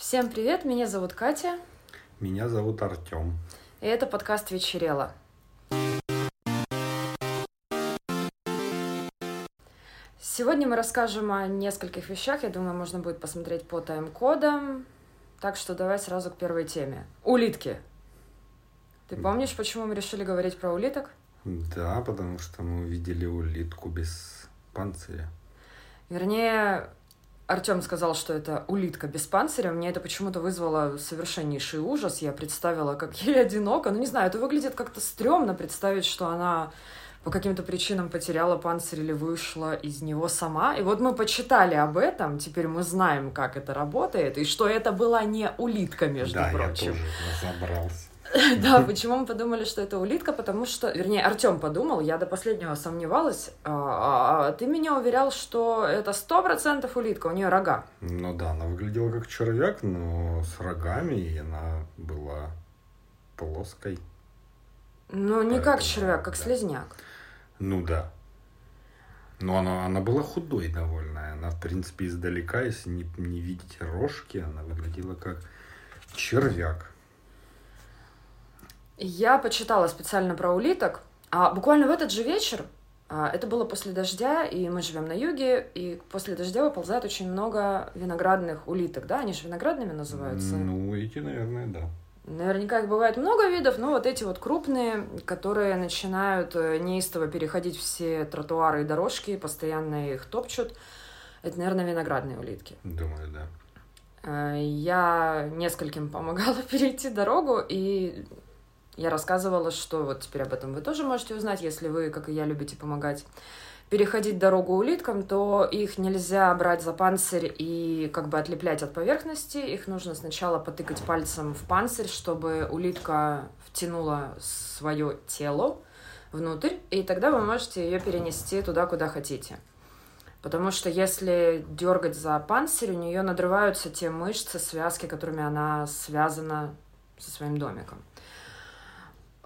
Всем привет, меня зовут Катя, Меня зовут Артем. и это подкаст «Вечерело». Сегодня мы расскажем о нескольких вещах, я думаю, можно будет посмотреть по тайм-кодам. Так что давай сразу к первой теме. Улитки. Ты помнишь, почему мы решили говорить про улиток? Да, потому что мы увидели улитку без панциря. Вернее, Артем сказал, что это улитка без панциря. Мне это почему-то вызвало совершеннейший ужас. Я представила, как ей одиноко. Ну, не знаю, это выглядит как-то стрёмно представить, что она по каким-то причинам потеряла панцирь или вышла из него сама. И вот мы почитали об этом, теперь мы знаем, как это работает, и что это была не улитка, между да, прочим. я тоже разобрался. Да, почему мы подумали, что это улитка? Потому что, вернее, Артем подумал, я до последнего сомневалась. А, а ты меня уверял, что это сто процентов улитка, у нее рога. Ну да, она выглядела как червяк, но с рогами, и она была плоской. Ну, не как червяк, как слезняк. Ну да. Но она, она была худой довольно. Она, в принципе, издалека, если не, не видеть рожки, она выглядела как червяк. Я почитала специально про улиток, а буквально в этот же вечер, а, это было после дождя, и мы живем на юге, и после дождя выползает очень много виноградных улиток, да? Они же виноградными называются. Ну, эти, наверное, да. Наверняка их бывает много видов, но вот эти вот крупные, которые начинают э, неистово переходить все тротуары и дорожки, постоянно их топчут, это, наверное, виноградные улитки. Думаю, да. Э, Я нескольким помогала перейти дорогу, и я рассказывала, что вот теперь об этом вы тоже можете узнать, если вы, как и я, любите помогать переходить дорогу улиткам, то их нельзя брать за панцирь и как бы отлеплять от поверхности. Их нужно сначала потыкать пальцем в панцирь, чтобы улитка втянула свое тело внутрь, и тогда вы можете ее перенести туда, куда хотите. Потому что если дергать за панцирь, у нее надрываются те мышцы, связки, которыми она связана со своим домиком.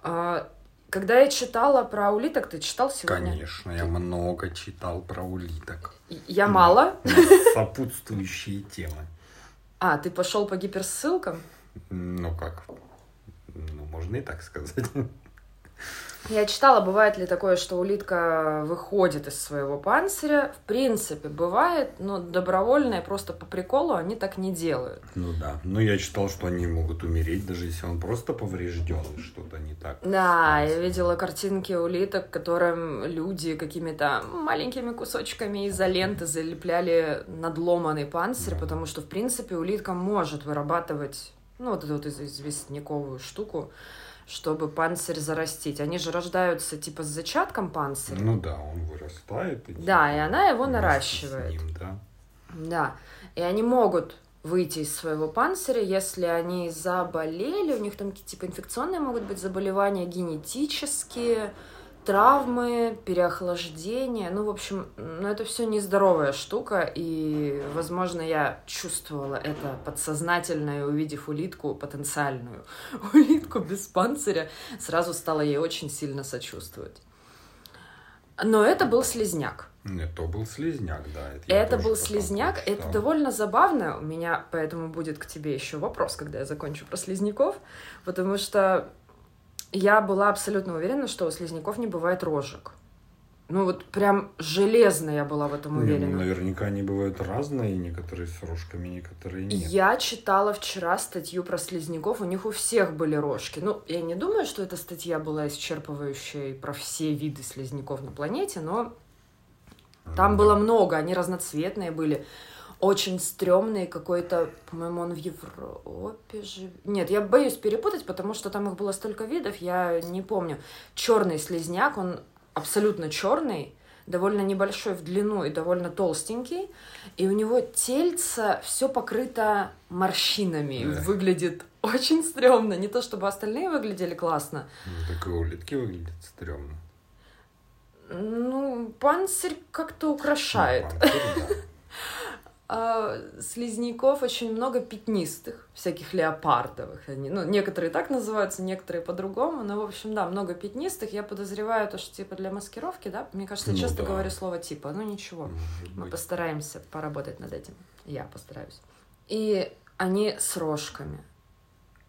А, Когда я читала про улиток, ты читал сегодня? Конечно, я много читал про улиток. Я мало. На сопутствующие темы. А, ты пошел по гиперссылкам? Ну как? Ну, можно и так сказать. Я читала, бывает ли такое, что улитка выходит из своего панциря. В принципе, бывает, но добровольно и просто по приколу они так не делают. Ну да. Но я читал, что они могут умереть, даже если он просто поврежден, что-то не так. Да, я видела картинки улиток, которым люди какими-то маленькими кусочками изоленты залепляли надломанный панцирь, Да. потому что, в принципе, улитка может вырабатывать, ну, вот эту вот из- известняковую штуку, чтобы панцирь зарастить. Они же рождаются, типа, с зачатком панциря. Ну да, он вырастает. И Да, и она его наращивает. Ним, да. Да, и они могут выйти из своего панциря, если они заболели, у них там какие-то типа инфекционные могут быть заболевания, генетические, травмы, переохлаждение. Ну, в общем, ну, это все нездоровая штука, и, возможно, я чувствовала это подсознательно, и увидев улитку потенциальную, улитку без панциря, сразу стала ей очень сильно сочувствовать. Но это был слезняк. Нет, то был слизняк, да. Это, Это был потом слизняк. Это прочитал. довольно забавно. У меня поэтому будет к тебе еще вопрос, когда я закончу про слизняков. Потому что я была абсолютно уверена, что у слизняков не бывает рожек. Ну вот прям железно я была в этом ну, уверена. наверняка они бывают разные, некоторые с рожками, некоторые нет. Я читала вчера статью про слизняков, у них у всех были рожки. Ну, я не думаю, что эта статья была исчерпывающей про все виды слизняков на планете, но Там Ну, было да. много, они разноцветные были. Очень стрёмные какой-то, по-моему, он в Европе же. Нет, я боюсь перепутать, потому что там их было столько видов, я не помню. Черный слизняк, он абсолютно черный, довольно небольшой в длину и довольно толстенький, и у него тельце все покрыто морщинами, Да. выглядит очень стрёмно. Не то чтобы остальные выглядели классно, Ну, так и улитки выглядят стрёмно. ну, панцирь как-то украшает. Ну, панцирь, да. А, слизняков очень много пятнистых, всяких леопардовых. Они, ну, некоторые так называются, некоторые по-другому. Но, в общем, да, много пятнистых. Я подозреваю, то, что типа для маскировки, да? Мне кажется, я Ну часто да. говорю слово типа. Ну, ничего. Может Мы быть. постараемся поработать над этим. Я постараюсь. И Они с рожками.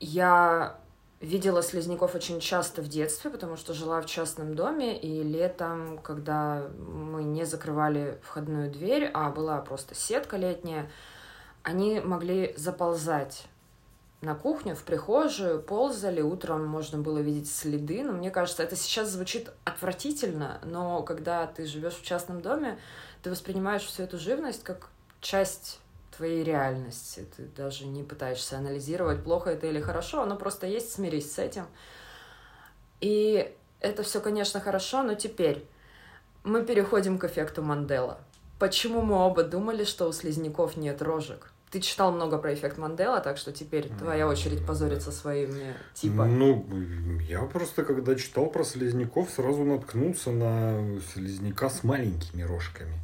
Я видела слизняков очень часто в детстве, потому что жила в частном доме, и летом, когда мы не закрывали входную дверь, а была просто сетка летняя, они могли заползать на кухню, в прихожую, ползали, утром можно было видеть следы, но мне кажется, это сейчас звучит отвратительно, но когда ты живешь в частном доме, ты воспринимаешь всю эту живность как часть твоей реальности. Ты даже не пытаешься анализировать, плохо это или хорошо, оно просто есть, смирись с этим. И это все, конечно, хорошо, но теперь мы переходим к эффекту Мандела. Почему мы оба думали, что у слизняков нет рожек? Ты читал много про эффект Мандела, так что теперь твоя очередь позориться своими типа. Ну, я просто, когда читал про слизняков, сразу наткнулся на слизняка с маленькими рожками.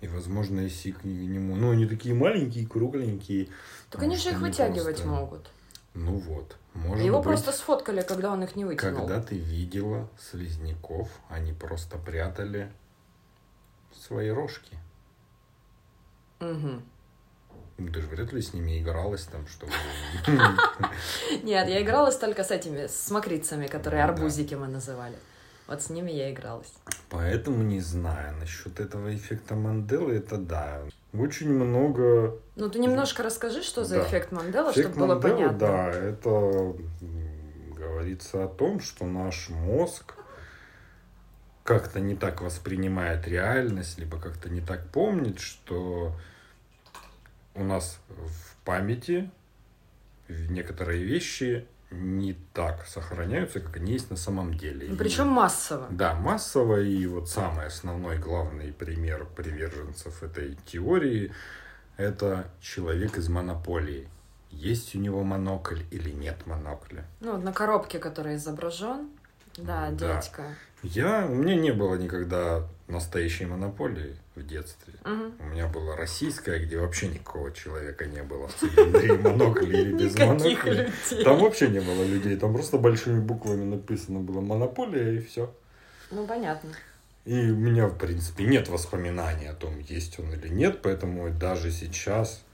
И, возможно, если к нему... Ну, они такие маленькие, кругленькие. Так они же их вытягивать просто... могут. Ну вот. Может Его быть, просто сфоткали, когда он их не вытянул. Когда ты видела слизняков, они просто прятали свои рожки. Угу. Ну, ты же вряд ли с ними игралась там, чтобы... Нет, я игралась только с этими, с мокрицами, которые арбузики мы называли. Вот с ними я игралась. Поэтому не знаю. Насчет этого эффекта Манделы, это да. Очень много... Ну, ты немножко расскажи, что за да. эффект Мандела, эффект чтобы Манделы, было понятно. Да, это говорится о том, что наш мозг как-то не так воспринимает реальность, либо как-то не так помнит, что у нас в памяти некоторые вещи не так сохраняются, как они есть на самом деле. Ну, Причем массово. Да, массово. И вот самый основной, главный пример приверженцев этой теории – это человек из монополии. Есть у него монокль или нет монокля. Ну, на коробке, который изображен, да, да. дядька. Я, у меня не было никогда настоящей монополии в детстве. Угу. У меня была российская, где вообще никакого человека не было в цилиндре, монокли или без монокля. Там вообще не было людей, там просто большими буквами написано было монополия и все. Ну, понятно. И у меня, в принципе, нет воспоминаний о том, есть он или нет, поэтому даже сейчас,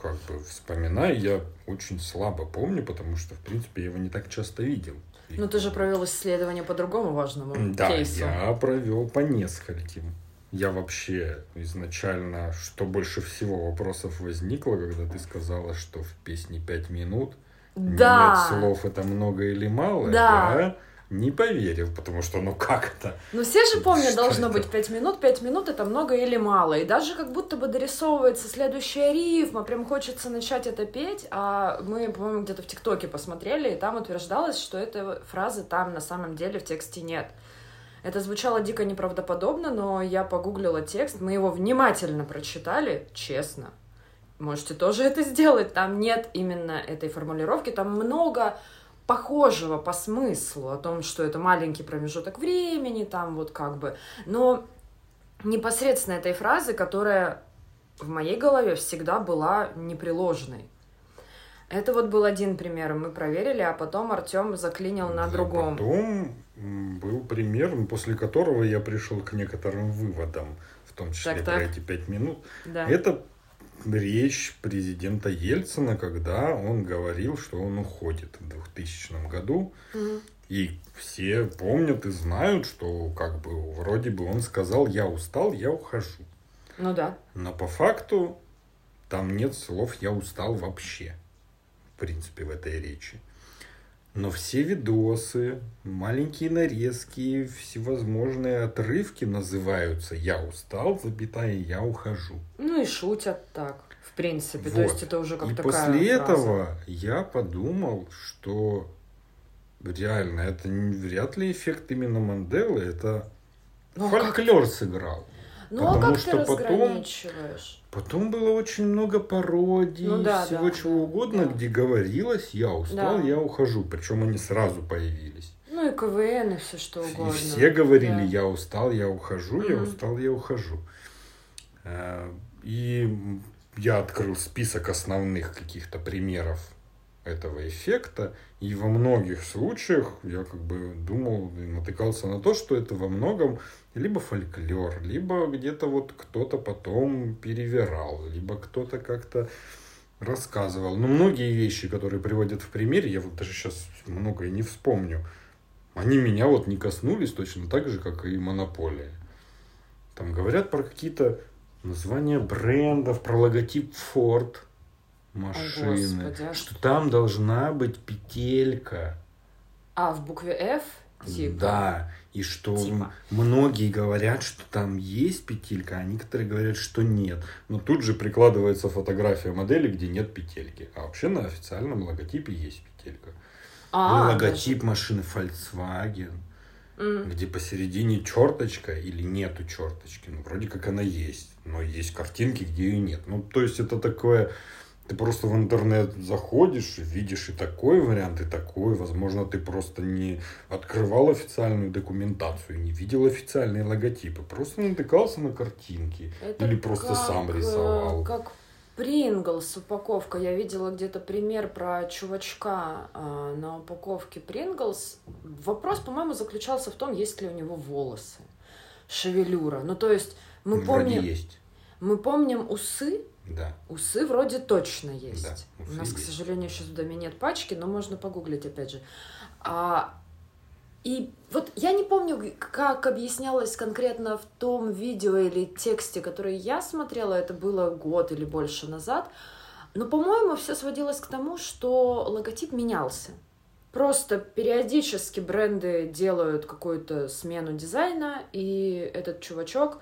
как бы вспоминаю, я очень слабо помню, потому что, в принципе, я его не так часто видел. Ну, ты же провел исследование по другому важному да, кейсу. Да, я провел по нескольким. Я вообще изначально, что больше всего вопросов возникло, когда ты сказала, что в песне пять минут да. нет слов, это много или мало. Да. Я не поверил, потому что ну как это? Ну все же помнят, Что должно это? быть пять минут, пять минут это много или мало. И даже как будто бы дорисовывается следующая рифма, прям хочется начать это петь, а мы, по-моему, где-то в ТикТоке посмотрели, и там утверждалось, что этой фразы там на самом деле в тексте нет. Это звучало дико неправдоподобно, но я погуглила текст, мы его внимательно прочитали, честно. Можете тоже это сделать. Там нет именно этой формулировки, там много похожего по смыслу о том, что это маленький промежуток времени, там вот как бы. Но непосредственно этой фразы, которая в моей голове всегда была непреложной. Это вот был один пример, мы проверили, а потом Артем заклинил на другом. Потом был пример, после которого я пришел к некоторым выводам, в том числе так, про так. эти пять минут. Да. Это речь президента Ельцина, когда он говорил, что он уходит в 2000 году. Угу. И все помнят и знают, что как бы вроде бы он сказал, я устал, я ухожу. Ну да. Но по факту там нет слов «я устал» вообще принципе, в этой речи. Но все видосы, маленькие нарезки, всевозможные отрывки называются «Я устал», запятая «Я ухожу». Ну и шутят так, в принципе. Вот. То есть это уже как и такая после фраза. этого я подумал, что реально это вряд ли эффект именно Манделы, это Ну, а фольклор сыграл. Ну а Потому как что ты потом-? Потом было очень много пародий, Ну да, всего да, чего да, угодно, да. где говорилось «я устал, Да. я ухожу». Причем они сразу появились. Ну и КВН, и все что И угодно. все говорили Да. «я устал, я ухожу, я Мгм. устал, я ухожу». Э, И я открыл список основных каких-то примеров этого эффекта, и во многих случаях я как бы думал и натыкался на то, что это во многом либо фольклор, либо где-то вот кто-то потом перевирал, либо кто-то как-то рассказывал. Но многие вещи, которые приводят в примере, я вот даже сейчас многое не вспомню, они меня вот не коснулись точно так же, как и монополия. Там говорят про какие-то названия брендов, про логотип Ford машины, Господи, а что там должна быть петелька. А, в букве F? Типа. Да, и что Типа. многие говорят, что там есть петелька, а некоторые говорят, что нет. Но тут же прикладывается фотография модели, где нет петельки. А вообще на официальном логотипе есть петелька. А, Ну, логотип машины Volkswagen, даже- М. где посередине черточка или нету черточки. Ну, вроде как она есть, но есть картинки, где ее нет. Ну, то есть это такое... Ты просто в интернет заходишь, видишь и такой вариант, и такой. Возможно, ты просто не открывал официальную документацию, не видел официальные логотипы. Просто натыкался на картинки. Это Или просто как, сам э, рисовал. Как Принглс упаковка. Я видела где-то пример про чувачка э, на упаковке Принглс. Вопрос, по-моему, заключался в том, есть ли у него волосы, шевелюра. Ну, то есть мы Вроде помним, есть. мы помним усы. Да. Усы вроде точно есть. Да, у нас, к есть. сожалению, сейчас в доме нет пачки, но можно погуглить опять же. А, и вот я не помню, как объяснялось конкретно в том видео или тексте, который я смотрела, это было год или больше назад, но, по-моему, все сводилось к тому, что логотип менялся. Просто периодически бренды делают какую-то смену дизайна, и этот чувачок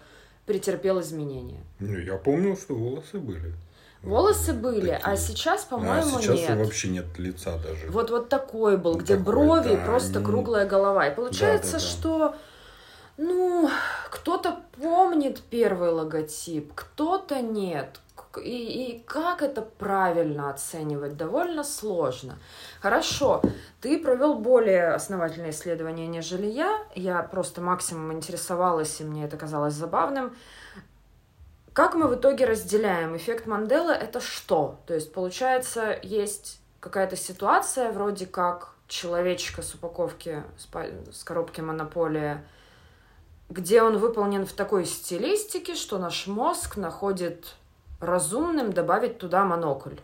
претерпел изменения. Ну, я помню, что волосы были. Волосы были, а Такие. сейчас, А по-моему, сейчас нет. вообще нет лица даже. Вот вот такой был, Ну, где такой, брови, да, просто они- круглая голова. И получается, Да, да, да. что ну, кто-то помнит первый логотип, кто-то нет. И, и как это правильно оценивать, довольно сложно. Хорошо, ты провел более основательное исследование, нежели я. Я просто максимум интересовалась, и мне это казалось забавным. Как мы в итоге разделяем? Эффект Манделы — это что? То есть, получается, есть какая-то ситуация, вроде как человечка с упаковки, с, па- с коробки Монополия, где он выполнен в такой стилистике, что наш мозг находит разумным добавить туда монокль.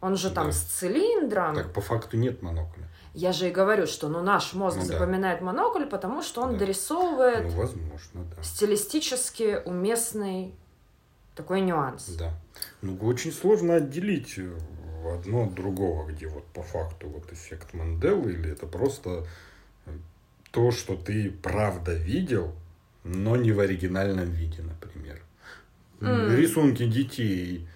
Он же там Да. с цилиндром. Так по факту нет монокля. Я же и говорю, что ну, наш мозг Ну да. запоминает монокль, потому что он Да. дорисовывает Ну, возможно, да. стилистически уместный такой нюанс. Да. Ну, очень сложно отделить э, одно от другого, где вот по факту вот эффект Манделы, или это просто э, то, что ты правда видел, но не в оригинальном виде, например. М. Рисунки детей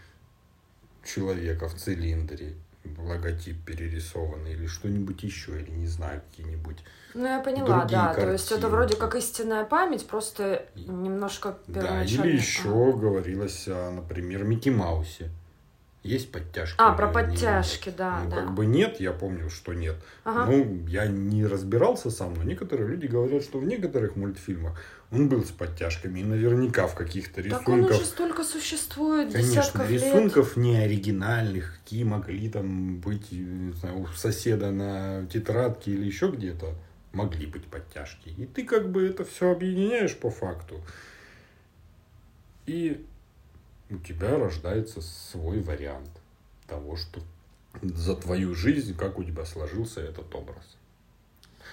человека в цилиндре, логотип перерисованный, или что-нибудь еще, или не знаю, какие-нибудь Ну, я поняла, да. То есть это вроде как истинная память, просто немножко Да, или еще говорилось например, Микки Маусе. Есть подтяжки? А, про подтяжки, да, Ну, да. как бы нет, я помню, что нет. Ага. Ну, я не разбирался сам, но некоторые люди говорят, что в некоторых мультфильмах он был с подтяжками, и наверняка в каких-то так он рисунках... уже столько существует, Конечно, лет. рисунков не оригинальных, какие могли там быть, не знаю, у соседа на тетрадке или еще где-то, могли быть подтяжки. И ты как бы это все объединяешь по факту. И у тебя рождается свой вариант того, что за твою жизнь, как у тебя сложился этот образ.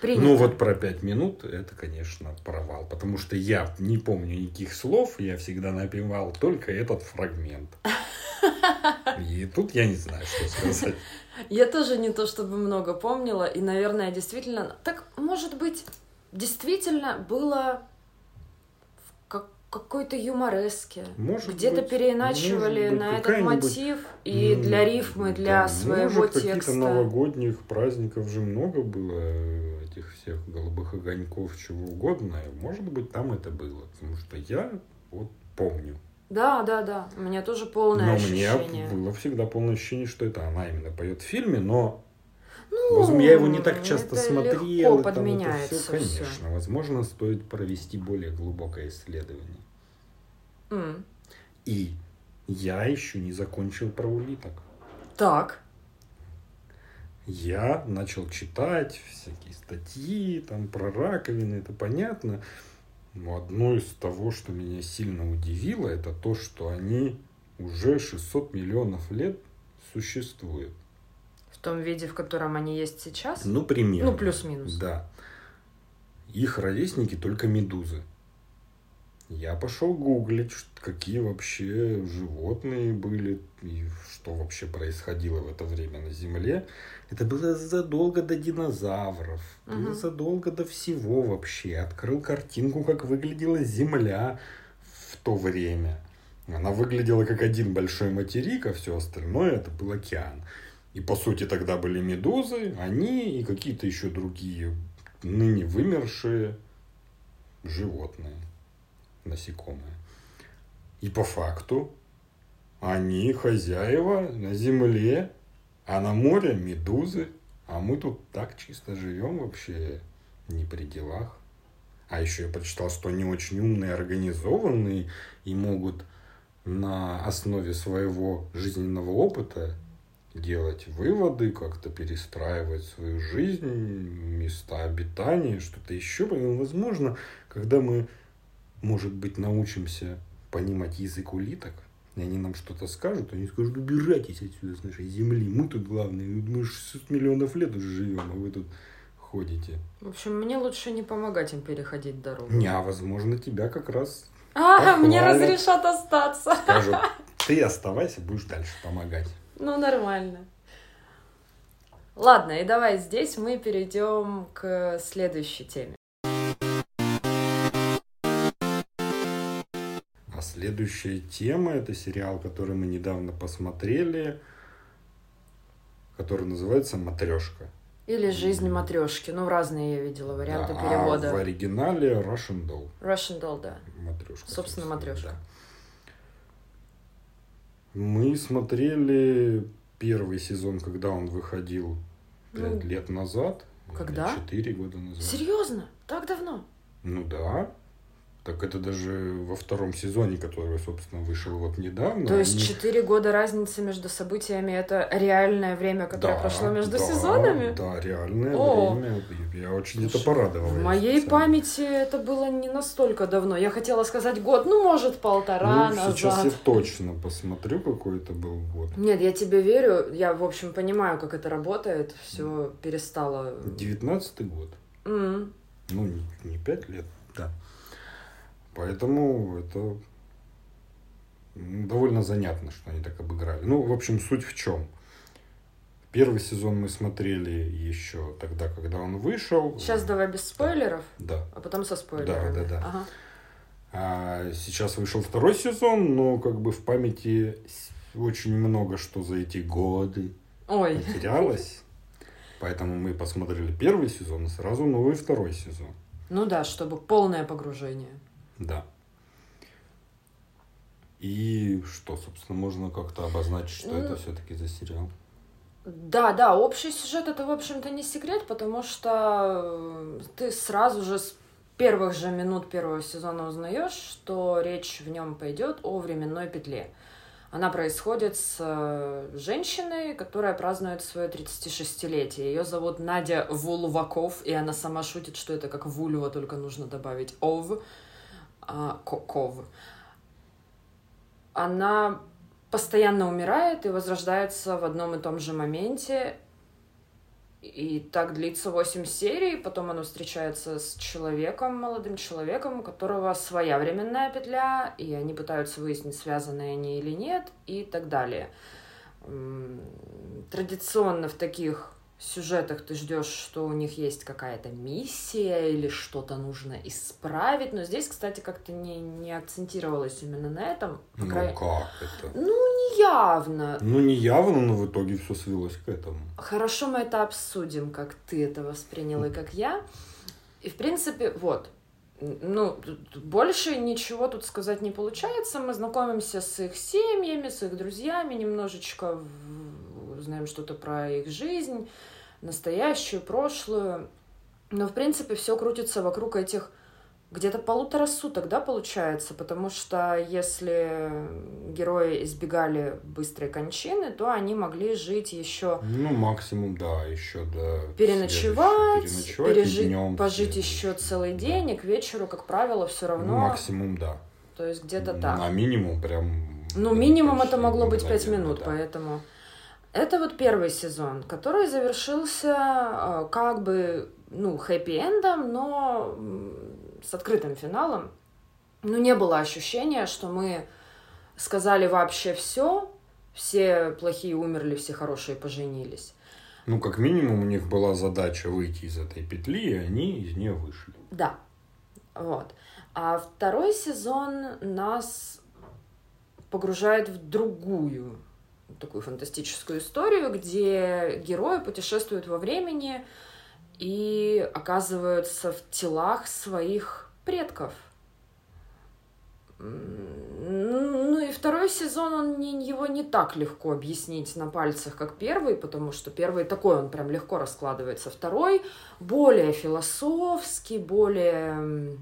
Принято. Ну вот про пять минут это, конечно, провал, потому что я не помню никаких слов, я всегда напевал только этот фрагмент. И тут я не знаю, что сказать. Я тоже не то чтобы много помнила, и, наверное, действительно... Так, может быть, действительно было какой-то юмореске. Может Где-то быть, переиначивали может быть, на этот мотив, и м, для рифмы, для да, своего может, каких-то текста. новогодних праздников же много было, э, этих всех голубых огоньков, чего угодно. Может быть, там это было, потому что я вот помню. Да, да, да. У меня тоже полное но ощущение. у меня было всегда полное ощущение, что это она именно поет в фильме, но Ну, Возможно, я его не так часто это смотрел. Легко и там это подменяется всё, всё. конечно. Возможно, стоит провести более глубокое исследование. М. И я еще не закончил про улиток. Так. Я начал читать всякие статьи там про раковины, это понятно. Но одно из того, что меня сильно удивило, это то, что они уже 600 миллионов лет существует. В том виде, в котором они есть сейчас? Ну, примерно. Ну, плюс-минус. Да. Их ровесники только медузы. Я пошел гуглить, какие вообще животные были и что вообще происходило в это время на Земле. Это было задолго до динозавров, было Мгм. задолго до всего вообще. Открыл картинку, как выглядела Земля в то время. Она выглядела как один большой материк, а все остальное это был океан. И по сути тогда были медузы, они и какие-то еще другие ныне вымершие животные, насекомые. И по факту они хозяева на земле, а на море медузы. А мы тут так чисто живем вообще не при делах. А еще я прочитал, что они очень умные, организованные и могут на основе своего жизненного опыта делать выводы, как-то перестраивать свою жизнь, места обитания, что-то еще. Возможно, когда мы, может быть, научимся понимать язык улиток, и они нам что-то скажут, они скажут, убирайтесь отсюда с нашей земли, мы тут главные, мы 600 миллионов лет уже живем, а вы тут ходите. В общем, мне лучше не помогать им переходить дорогу. Не, а возможно, тебя как раз А, мне Похвалят. разрешат остаться. скажут, ты оставайся, будешь дальше помогать. Ну, нормально. Ладно, и давай здесь мы перейдем к следующей теме. А следующая тема это сериал, который мы недавно посмотрели, который называется Матрешка. Или жизнь матрешки. Ну, разные я видела варианты Да, перевода. А в оригинале Russian Doll. Russian Doll, да. Матрешка. Собственно, матрешка. да. Мы смотрели первый сезон, когда он выходил пять Ну, лет назад. когда? Четыре года назад. Серьезно? Так давно? Ну да. Так это даже во втором сезоне, который, собственно, вышел вот недавно. То есть они- четыре года разницы между событиями это реальное время, которое Да, прошло между да, сезонами? Да, реальное О. время. Я очень это Слушай, порадовал. В моей специально. памяти это было не настолько давно. Я хотела сказать год, ну, может, полтора Ну, назад. сейчас я точно посмотрю, какой это был год. Нет, я тебе верю. Я, в общем, понимаю, как это работает. Все перестало. Девятнадцатый год. М. Ну, не пять лет, да. Поэтому это довольно занятно, что они так обыграли. Ну, в общем, суть в чем? Первый сезон мы смотрели еще тогда, когда он вышел. Сейчас давай без спойлеров, Да. а потом со спойлерами. Да, да, да. Ага. А сейчас вышел второй сезон, но как бы в памяти очень много что за эти годы Ой, потерялось. Поэтому мы посмотрели первый сезон и сразу новый второй сезон. ну да, чтобы полное погружение. Да. И что, собственно, можно как-то обозначить, что Ну, это все-таки за сериал? Да, да, общий сюжет это, в общем-то, не секрет, потому что э, ты сразу же с первых же минут первого сезона узнаешь, что речь в нем пойдет о временной петле. Она происходит с э, женщиной, которая празднует свое 36-летие. Ее зовут Надя Вулваков, и она сама шутит, что это как вульва, только нужно добавить ов, а, ко- ков. Она постоянно умирает и возрождается в одном и том же моменте. И так длится 8 серий, потом она встречается с человеком, молодым человеком, у которого своя временная петля, и они пытаются выяснить, связаны они или нет, и так далее. Традиционно в таких сюжетах ты ждешь, что у них есть какая-то миссия или что-то нужно исправить, но здесь, кстати, как-то не, не акцентировалось именно на этом. По Ну край- как это? Ну, не явно. Ну не явно, но в итоге все свелось к этому. Хорошо, мы это обсудим, как ты это воспринял и как я. И, в принципе, вот. Ну, больше ничего тут сказать не получается. Мы знакомимся с их семьями, с их друзьями, немножечко в- узнаем что-то про их жизнь, настоящую, прошлую. Но, в принципе, все крутится вокруг этих где-то полутора суток, да, получается? Потому что если герои избегали быстрой кончины, то они могли жить еще Ну, максимум, да, еще до переночевать, переночевать и пережить, днем пожить следующий. еще целый день, и к вечеру, как правило, все Ну, равно. максимум, да. То есть где-то так. минимум прям... Ну, минимум это могло быть 5 мгновенно, минут, да. поэтому Это вот первый сезон, который завершился э, как бы, ну, хэппи-эндом, но с открытым финалом. Ну, не было ощущения, что мы сказали вообще все, все плохие умерли, все хорошие поженились. Ну, как минимум, у них была задача выйти из этой петли, и они из нее вышли. Да. Вот. А второй сезон нас погружает в другую такую фантастическую историю, где герои путешествуют во времени и оказываются в телах своих предков. Ну и второй сезон, он не, его не так легко объяснить на пальцах, как первый, потому что первый такой, он прям легко раскладывается. Второй более философский, более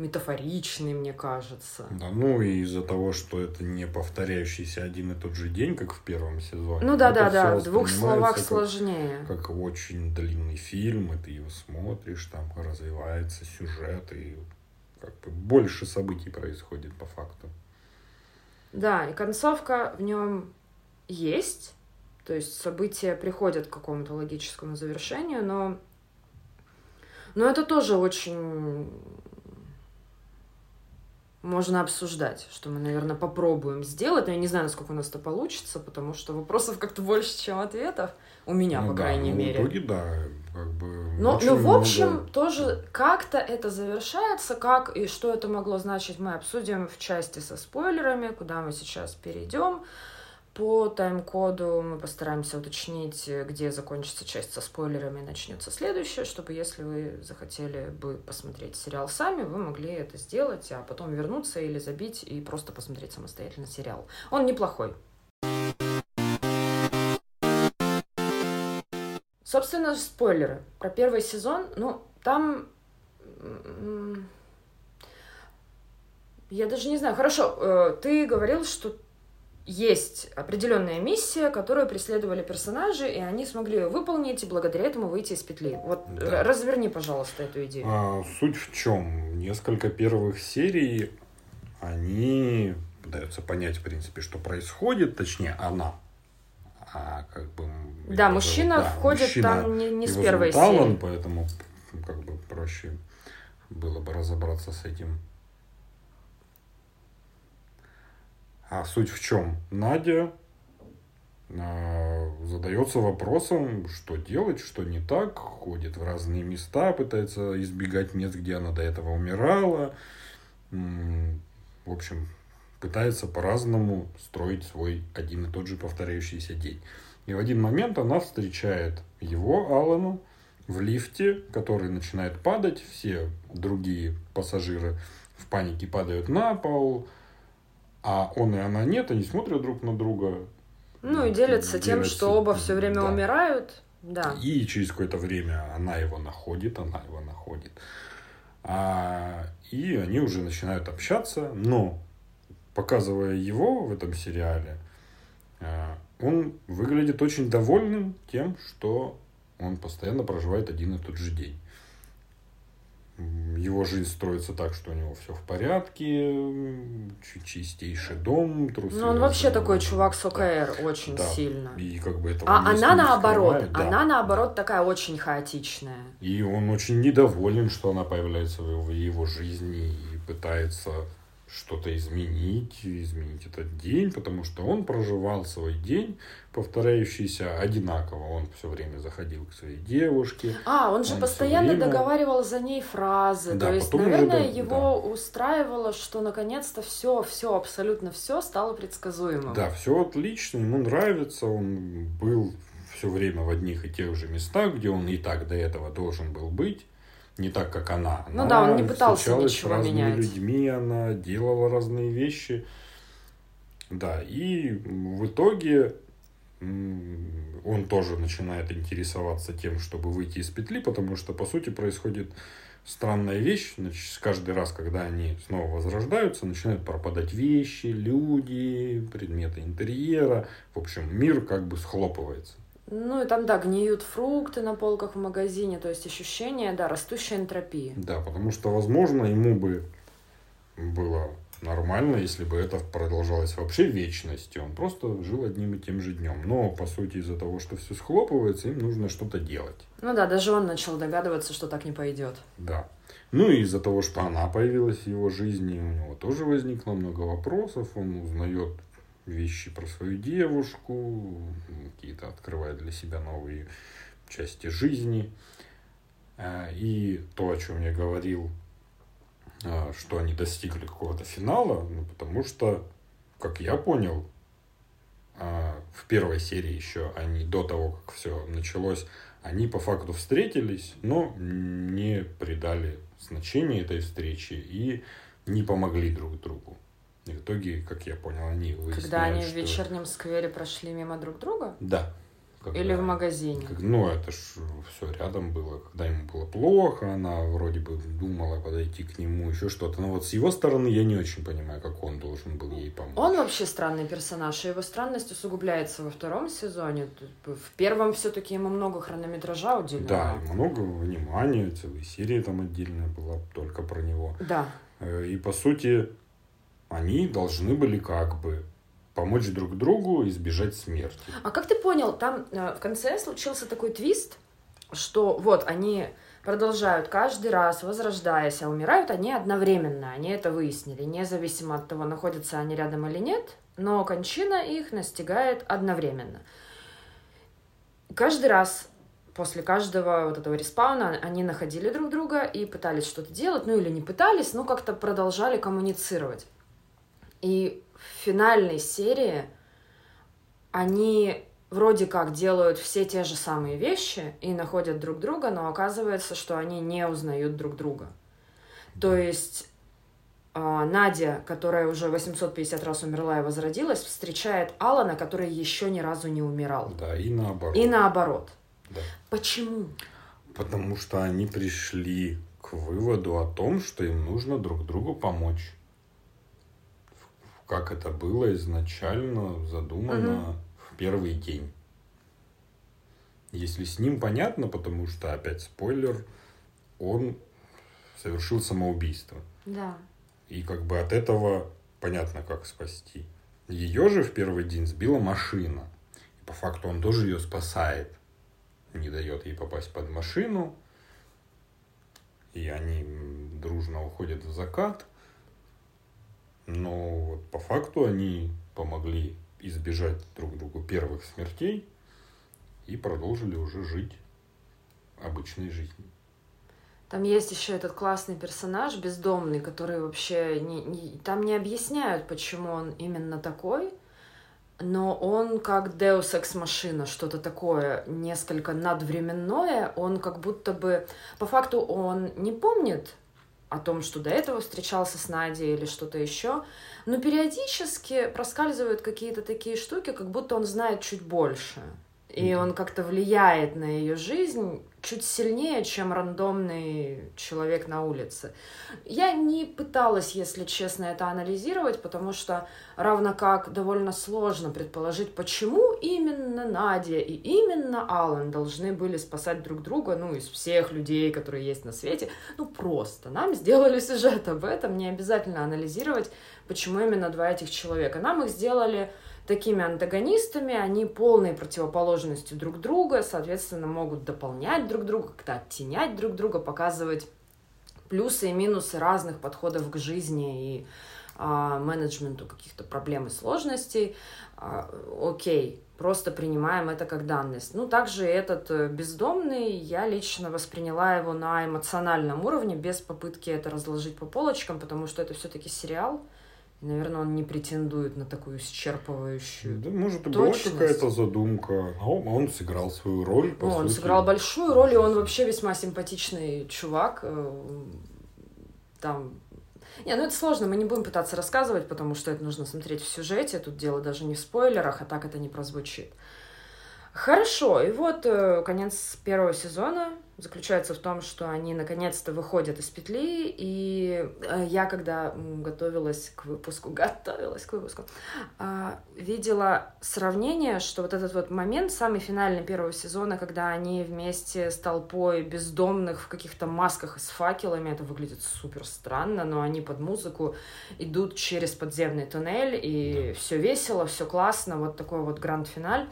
метафоричный, мне кажется. Да, ну и из-за того, что это не повторяющийся один и тот же день, как в первом сезоне. Ну да, да, да, в двух словах как, сложнее. Как очень длинный фильм, и ты его смотришь, там развивается сюжет, и как бы больше событий происходит по факту. Да, и концовка в нем есть, то есть события приходят к какому-то логическому завершению, но но это тоже очень можно обсуждать, что мы, наверное, попробуем сделать. Но я не знаю, насколько у нас это получится, потому что вопросов как-то больше, чем ответов. У меня, ну, по да, крайней ну, мере. В итоге, да, как бы. Но, ну, в общем, много... тоже как-то это завершается, как и что это могло значить, мы обсудим в части со спойлерами, куда мы сейчас перейдем. По тайм-коду мы постараемся уточнить, где закончится часть со спойлерами и начнется следующая, чтобы если вы захотели бы посмотреть сериал сами, вы могли это сделать, а потом вернуться или забить и просто посмотреть самостоятельно сериал. Он неплохой. Собственно, спойлеры про первый сезон. Ну, там... Я даже не знаю. Хорошо, э, ты говорил, что есть определенная миссия, которую преследовали персонажи, и они смогли ее выполнить, и благодаря этому выйти из петли. Вот да. разверни, пожалуйста, эту идею. А, суть в чем? Несколько первых серий, они пытаются понять, в принципе, что происходит, точнее, она. А как бы... Да, мужчина зовут, да, входит мужчина, там не, не с первой серии. Поэтому как бы проще было бы разобраться с этим А суть в чем? Надя э, задается вопросом, что делать, что не так, ходит в разные места, пытается избегать мест, где она до этого умирала. В общем, пытается по-разному строить свой один и тот же повторяющийся день. И в один момент она встречает его, Алана, в лифте, который начинает падать. Все другие пассажиры в панике падают на пол, а он и она нет, они смотрят друг на друга. Ну и делятся, делятся тем, что оба все время да. умирают. Да. И через какое-то время она его находит, она его находит. А, и они уже начинают общаться, но показывая его в этом сериале, а, он выглядит очень довольным тем, что он постоянно проживает один и тот же день его жизнь строится так, что у него все в порядке, чистейший дом, трусы. Ну, он вообще такой чувак с ОКР да. очень да. сильно. И как бы это А она наоборот, да. она наоборот такая очень хаотичная. И он очень недоволен, что она появляется в его жизни и пытается что-то изменить, изменить этот день, потому что он проживал свой день, повторяющийся одинаково. Он все время заходил к своей девушке. А, он же он постоянно время... договаривал за ней фразы. Да, То есть, наверное, уже, его да. устраивало, что наконец-то все, все, абсолютно все стало предсказуемым. Да, все отлично, ему нравится, он был все время в одних и тех же местах, где он и так до этого должен был быть не так, как она. Ну она да, он не пытался ничего с разными менять. людьми, она делала разные вещи. Да, и в итоге он тоже начинает интересоваться тем, чтобы выйти из петли, потому что, по сути, происходит странная вещь. Значит, каждый раз, когда они снова возрождаются, начинают пропадать вещи, люди, предметы интерьера. В общем, мир как бы схлопывается. Ну и там, да, гниют фрукты на полках в магазине, то есть ощущение, да, растущей энтропии. Да, потому что, возможно, ему бы было нормально, если бы это продолжалось вообще вечности. Он просто жил одним и тем же днем. Но, по сути, из-за того, что все схлопывается, им нужно что-то делать. Ну да, даже он начал догадываться, что так не пойдет. Да. Ну и из-за того, что она появилась в его жизни, у него тоже возникло много вопросов. Он узнает вещи про свою девушку, какие-то открывает для себя новые части жизни. А, и то, о чем я говорил, а, что они достигли какого-то финала, ну, потому что, как я понял, а, в первой серии еще они до того, как все началось, они по факту встретились, но не придали значения этой встречи и не помогли друг другу. В итоге, как я понял, они выясняют, Когда они что... в вечернем сквере прошли мимо друг друга? Да. Когда... Или в магазине? Как, ну, это ж все рядом было. Когда ему было плохо, она вроде бы думала подойти к нему, еще что-то. Но вот с его стороны я не очень понимаю, как он должен был ей помочь. Он вообще странный персонаж, и его странность усугубляется во втором сезоне. В первом все-таки ему много хронометража уделено. Да, много внимания, целая серия там отдельная была только про него. Да. Э, и по сути, они должны были как бы помочь друг другу избежать смерти. А как ты понял, там э, в конце случился такой твист, что вот они продолжают каждый раз, возрождаясь, а умирают они одновременно. Они это выяснили, независимо от того, находятся они рядом или нет, но кончина их настигает одновременно. Каждый раз после каждого вот этого респауна они находили друг друга и пытались что-то делать, ну или не пытались, но как-то продолжали коммуницировать. И в финальной серии они вроде как делают все те же самые вещи и находят друг друга, но оказывается, что они не узнают друг друга. То есть э, Надя, которая уже 850 раз умерла и возродилась, встречает Алана, который еще ни разу не умирал. Да, и наоборот. И наоборот. Да. Почему? Потому что они пришли к выводу о том, что им нужно друг другу помочь как это было изначально задумано угу. в первый день. Если с ним понятно, потому что, опять спойлер, он совершил самоубийство. Да. И как бы от этого понятно, как спасти. Ее же в первый день сбила машина. И по факту он тоже ее спасает. Не дает ей попасть под машину. И они дружно уходят в закат. Но вот по факту они помогли избежать друг другу первых смертей и продолжили уже жить обычной жизнью. Там есть еще этот классный персонаж, бездомный, который вообще не, не, там не объясняют, почему он именно такой, но он как Deus Ex Machina, что-то такое несколько надвременное, он как будто бы, по факту он не помнит о том, что до этого встречался с Надей или что-то еще, но периодически проскальзывают какие-то такие штуки, как будто он знает чуть больше. И он как-то влияет на ее жизнь чуть сильнее, чем рандомный человек на улице. Я не пыталась, если честно, это анализировать, потому что равно как довольно сложно предположить, почему именно Надя и именно Алан должны были спасать друг друга, ну, из всех людей, которые есть на свете. Ну, просто. Нам сделали сюжет об этом, не обязательно анализировать, почему именно два этих человека. Нам их сделали такими антагонистами, они полной противоположностью друг друга, соответственно, могут дополнять друг друга, как-то оттенять друг друга, показывать плюсы и минусы разных подходов к жизни и а, менеджменту каких-то проблем и сложностей. А, окей, просто принимаем это как данность. Ну, также этот э, бездомный, я лично восприняла его на эмоциональном уровне, без попытки это разложить по полочкам, потому что это все-таки сериал, Наверное, он не претендует на такую исчерпывающую. Да, может, и была какая-то задумка. А он, он сыграл свою роль. По ну, он сыграл большую роль, и он вообще весьма симпатичный чувак. Э, там. Не, ну это сложно, мы не будем пытаться рассказывать, потому что это нужно смотреть в сюжете. Тут дело даже не в спойлерах, а так это не прозвучит. Хорошо, и вот э, конец первого сезона заключается в том, что они наконец-то выходят из петли, и э, я, когда готовилась к выпуску, готовилась к выпуску, а, видела сравнение, что вот этот вот момент, самый финальный первого сезона, когда они вместе с толпой бездомных в каких-то масках и с факелами, это выглядит супер странно, но они под музыку идут через подземный туннель, и да. все весело, все классно, вот такой вот гранд-финаль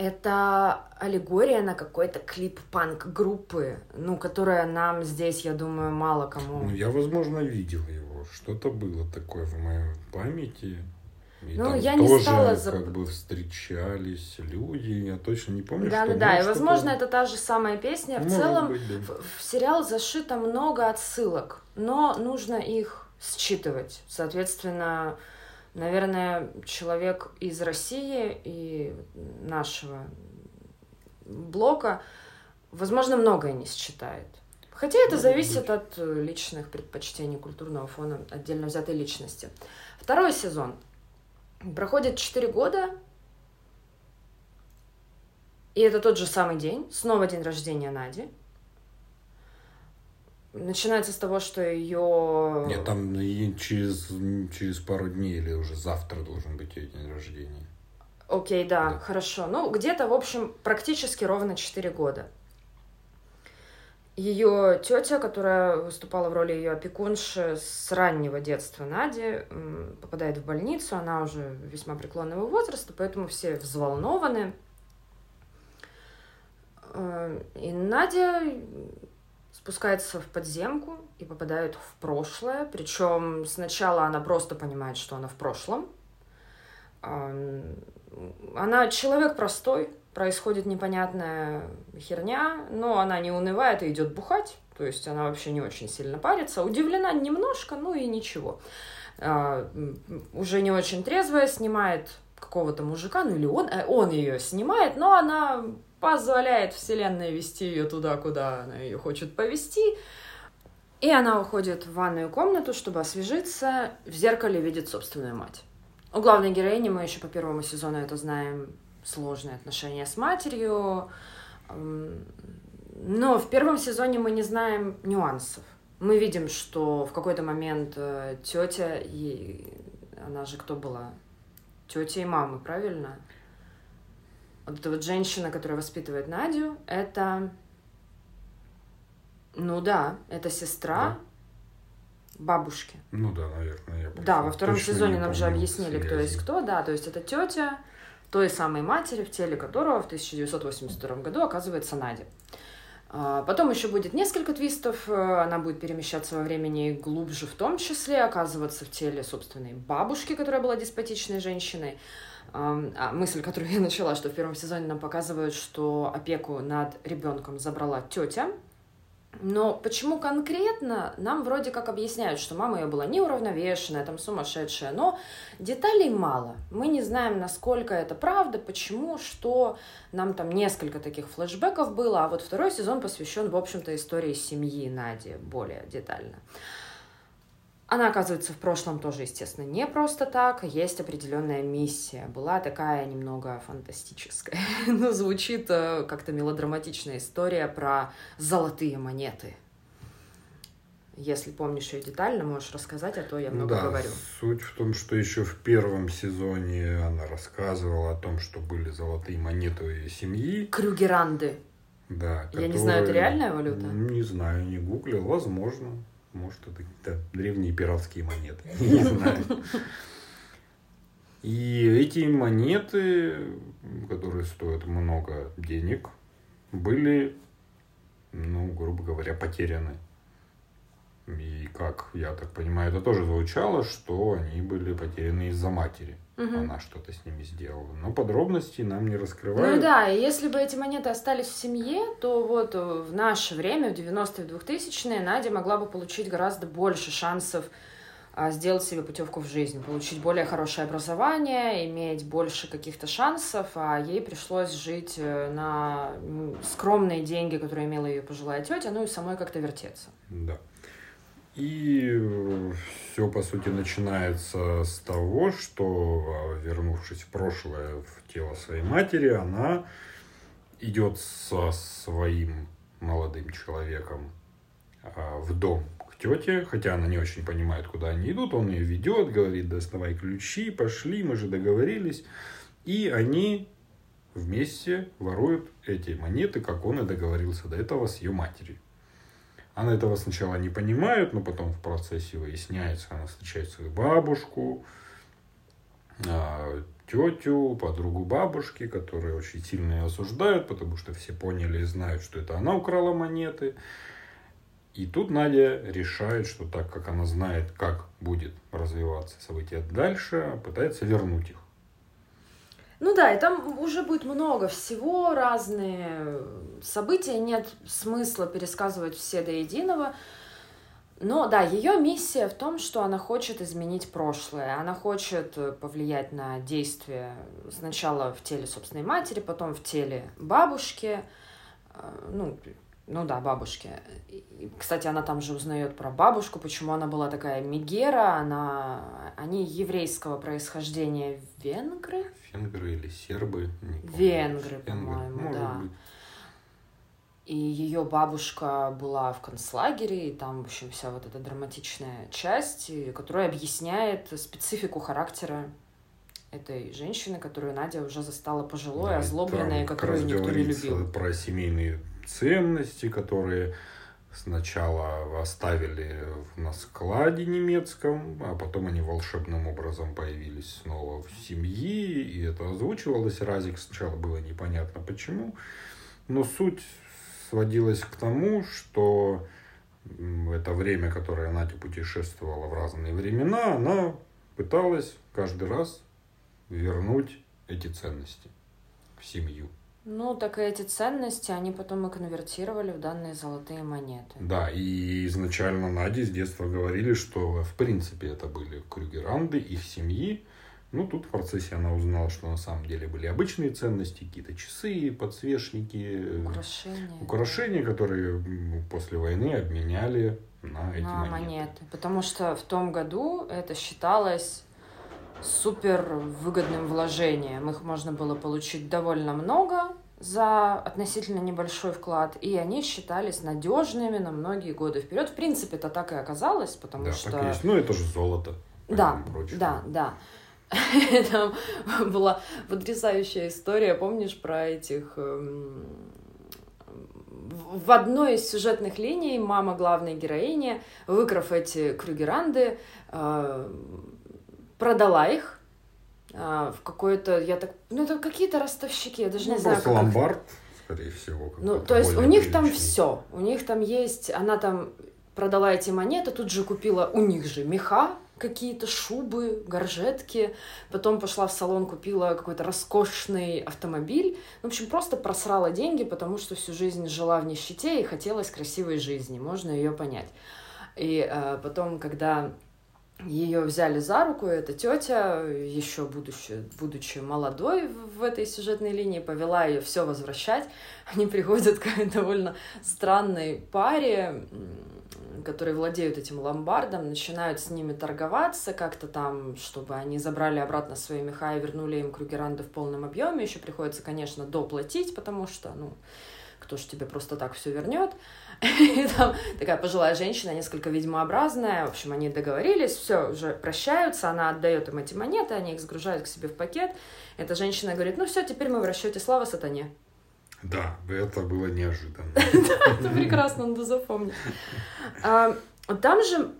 это аллегория на какой-то клип панк-группы, ну, которая нам здесь, я думаю, мало кому. Ну, я, возможно, видел его. Что-то было такое в моей памяти. И ну, я тоже, не стала... как бы встречались люди, я точно не помню, да, что... Да, да, и, возможно, это та же самая песня. В Может целом, быть, да. в, в сериал зашито много отсылок, но нужно их считывать. Соответственно, Наверное, человек из России и нашего блока, возможно, многое не считает. Хотя это зависит от личных предпочтений, культурного фона отдельно взятой личности. Второй сезон. Проходит 4 года, и это тот же самый день, снова день рождения Нади. Начинается с того, что ее... Нет, там через, через пару дней или уже завтра должен быть ее день рождения. Окей, да, да, хорошо. Ну, где-то, в общем, практически ровно 4 года. Ее тетя, которая выступала в роли ее опекунши с раннего детства Нади, попадает в больницу. Она уже весьма преклонного возраста, поэтому все взволнованы. Э, и Надя спускается в подземку и попадает в прошлое. Причем сначала она просто понимает, что она в прошлом. Она человек простой, происходит непонятная херня, но она не унывает и идет бухать. То есть она вообще не очень сильно парится. Удивлена немножко, ну и ничего. А, уже не очень трезвая, снимает какого-то мужика, ну или он, э, он ее снимает, но она позволяет Вселенной вести ее туда, куда она ее хочет повести. И она уходит в ванную комнату, чтобы освежиться, в зеркале видит собственную мать. У главной героини мы еще по первому сезону это знаем сложные отношения с матерью. Но в первом сезоне мы не знаем нюансов. Мы видим, что в какой-то момент э, тетя, и она же кто была? Тетя и мама, правильно? Вот эта вот женщина, которая воспитывает Надю, это, ну да, это сестра да. бабушки. Ну да, наверное, я Да, во втором сезоне нам же объяснили, кто есть кто, да, то есть это тетя той самой матери, в теле которого в 1982 году оказывается Надя. А, потом еще будет несколько твистов, э, она будет перемещаться во времени глубже в том числе, оказываться в теле собственной бабушки, которая была деспотичной женщиной. А мысль, которую я начала, что в первом сезоне нам показывают, что опеку над ребенком забрала тетя. Но почему конкретно, нам вроде как объясняют, что мама ее была неуравновешенная, там сумасшедшая, но деталей мало. Мы не знаем, насколько это правда, почему, что. Нам там несколько таких флешбеков было, а вот второй сезон посвящен, в общем-то, истории семьи Нади более детально. Она оказывается в прошлом тоже, естественно, не просто так. Есть определенная миссия. Была такая немного фантастическая. Но звучит э, как-то мелодраматичная история про золотые монеты. Если помнишь ее детально, можешь рассказать, а то я много да, говорю. Суть в том, что еще в первом сезоне она рассказывала о том, что были золотые монеты ее семьи. Крюгеранды. Да. Я не знаю, это реальная валюта? Не знаю, не гуглил, возможно. Может, это какие-то древние пиратские монеты. Не знаю. И эти монеты, которые стоят много денег, были, ну, грубо говоря, потеряны. И как, я так понимаю, это тоже звучало, что они были потеряны из-за матери. Угу. Она что-то с ними сделала. Но подробностей нам не раскрывают. Ну да, и если бы эти монеты остались в семье, то вот в наше время, в 90-е, в 2000-е, Надя могла бы получить гораздо больше шансов а, сделать себе путевку в жизнь, получить более хорошее образование, иметь больше каких-то шансов, а ей пришлось жить э, на скромные деньги, которые имела ее пожилая тетя, ну и самой как-то вертеться. Да. И все, по сути, начинается с того, что, а, вернувшись в прошлое, в тело своей матери, она идет со своим молодым человеком а, в дом к тете, хотя она не очень понимает, куда они идут, он ее ведет, говорит, доставай ключи, пошли, мы же договорились. И они вместе воруют эти монеты, как он и договорился до этого с ее матерью. Она этого сначала не понимает, но потом в процессе выясняется, она встречает свою бабушку, а, тетю, подругу бабушки, которые очень сильно ее осуждают, потому что все поняли и знают, что это она украла монеты. И тут Надя решает, что так как она знает, как будет развиваться события дальше, пытается вернуть их. Ну да, и там уже будет много всего, разные события, нет смысла пересказывать все до единого. Но да, ее миссия в том, что она хочет изменить прошлое. Она хочет повлиять на действия сначала в теле собственной матери, потом в теле бабушки. Э, ну, ну да, бабушки. Кстати, она там же узнает про бабушку, почему она была такая Мегера. Она... Они еврейского происхождения венгры. Венгры или сербы? Венгры, по-моему, да. Быть. И ее бабушка была в концлагере, и там, в общем, вся вот эта драматичная часть, которая объясняет специфику характера этой женщины, которую Надя уже застала пожилой, да, озлобленной, которую никто не любил. Про семейные ценности, которые сначала оставили на складе немецком, а потом они волшебным образом появились снова в семье, и это озвучивалось. Разик сначала было непонятно почему, но суть сводилась к тому, что это время, которое Надя путешествовала в разные времена, она пыталась каждый раз вернуть эти ценности в семью. Ну, так и эти ценности, они потом и конвертировали в данные золотые монеты. Да, и изначально Наде с детства говорили, что в принципе это были крюгеранды их семьи. Ну, тут в процессе она узнала, что на самом деле были обычные ценности, какие-то часы, подсвечники, украшения, украшения которые после войны обменяли на эти на монеты. монеты. Потому что в том году это считалось супер выгодным вложением. Их можно было получить довольно много за относительно небольшой вклад, и они считались надежными на многие годы вперед. В принципе, это так и оказалось, потому да, что... Так и есть. Ну, это же золото. Да, да, да. Там была потрясающая история, помнишь, про этих... Эм, в одной из сюжетных линий мама главной героини, выкрав эти крюгеранды, э, продала их а, в какой-то, я так, ну это какие-то ростовщики, я даже ну, не знаю. Просто ломбард, их... скорее всего. Ну, то есть у них там все, у них там есть, она там продала эти монеты, тут же купила у них же меха, какие-то шубы, горжетки. Потом пошла в салон, купила какой-то роскошный автомобиль. В общем, просто просрала деньги, потому что всю жизнь жила в нищете и хотелось красивой жизни. Можно ее понять. И э, потом, когда ее взяли за руку, эта тетя, еще будучи, будучи молодой в этой сюжетной линии, повела ее все возвращать. Они приходят к довольно странной паре, которые владеют этим ломбардом, начинают с ними торговаться как-то там, чтобы они забрали обратно свои меха и вернули им кругеранды в полном объеме. Еще приходится, конечно, доплатить, потому что, ну, кто же тебе просто так все вернет. И там такая пожилая женщина, несколько ведьмообразная. В общем, они договорились, все, уже прощаются, она отдает им эти монеты, они их сгружают к себе в пакет. Эта женщина говорит, ну все, теперь мы в расчете слава сатане. Да, это было неожиданно. Это прекрасно, надо запомнить. А, там же,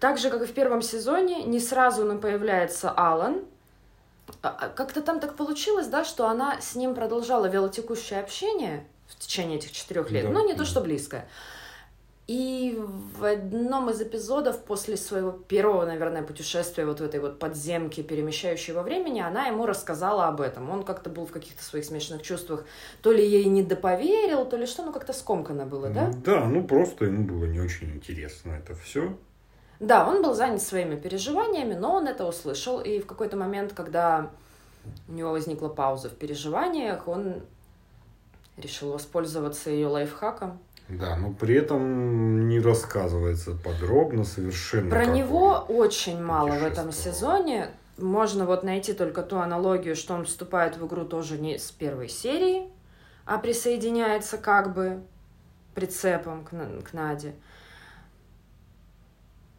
так же, как и в первом сезоне, не сразу нам появляется Алан. А, а как-то там так получилось, да, что она с ним продолжала велотекущее общение, в течение этих четырех лет, да. но не то, что близкое. И в одном из эпизодов после своего первого, наверное, путешествия вот в этой вот подземке, перемещающей во времени, она ему рассказала об этом. Он как-то был в каких-то своих смешанных чувствах. То ли ей не доповерил, то ли что, ну как-то скомкано было, да? Да, ну просто ему было не очень интересно это все. Да, он был занят своими переживаниями, но он это услышал. И в какой-то момент, когда у него возникла пауза в переживаниях, он решил воспользоваться ее лайфхаком. Да, но при этом не рассказывается подробно совершенно. Про него очень мало в этом сезоне. Можно вот найти только ту аналогию, что он вступает в игру тоже не с первой серии, а присоединяется как бы прицепом к, к Наде.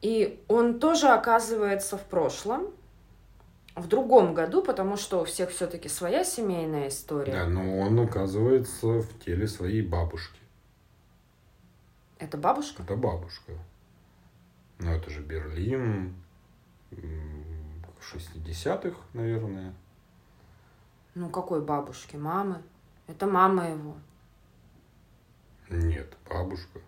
И он тоже оказывается в прошлом, в другом году, потому что у всех все-таки своя семейная история. Да, но он оказывается в теле своей бабушки. Это бабушка? Это бабушка. Ну, это же Берлин м, 60-х, наверное. Ну, какой бабушки? Мамы? Это мама его. Нет, бабушка.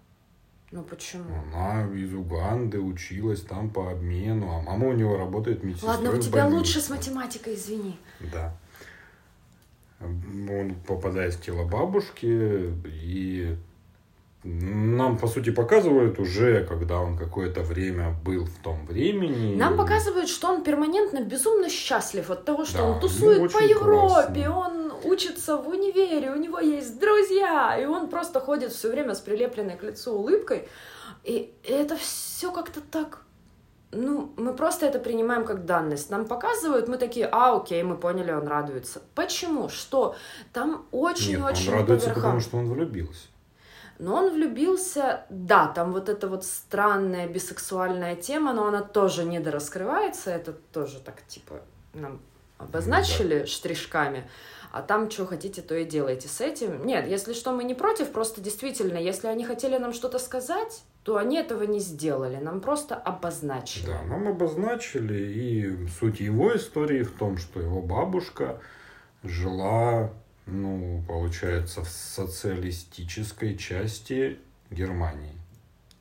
Ну, почему? Она из Уганды училась там по обмену, а мама у него работает медсестрой Ладно, у тебя лучше с математикой, извини. Да. Он попадает в тело бабушки, и нам, по сути, показывают уже, когда он какое-то время был в том времени. Нам показывают, что он перманентно безумно счастлив от того, что Да, он тусует ему по Европе, классно. он учится в универе, у него есть друзья, и он просто ходит все время с прилепленной к лицу улыбкой. И это все как-то так... Ну, мы просто это принимаем как данность. Нам показывают, мы такие, а, окей, мы поняли, он радуется. Почему? Что? Там очень-очень он радуется, по верхам. потому что он влюбился. Но он влюбился, да, там вот эта вот странная бисексуальная тема, но она тоже недораскрывается, это тоже так, типа, нам обозначили штришками, а там что хотите, то и делайте с этим. Нет, если что, мы не против, просто действительно, если они хотели нам что-то сказать, то они этого не сделали, нам просто обозначили. Да, нам обозначили, и суть его истории в том, что его бабушка жила, ну, получается, в социалистической части Германии.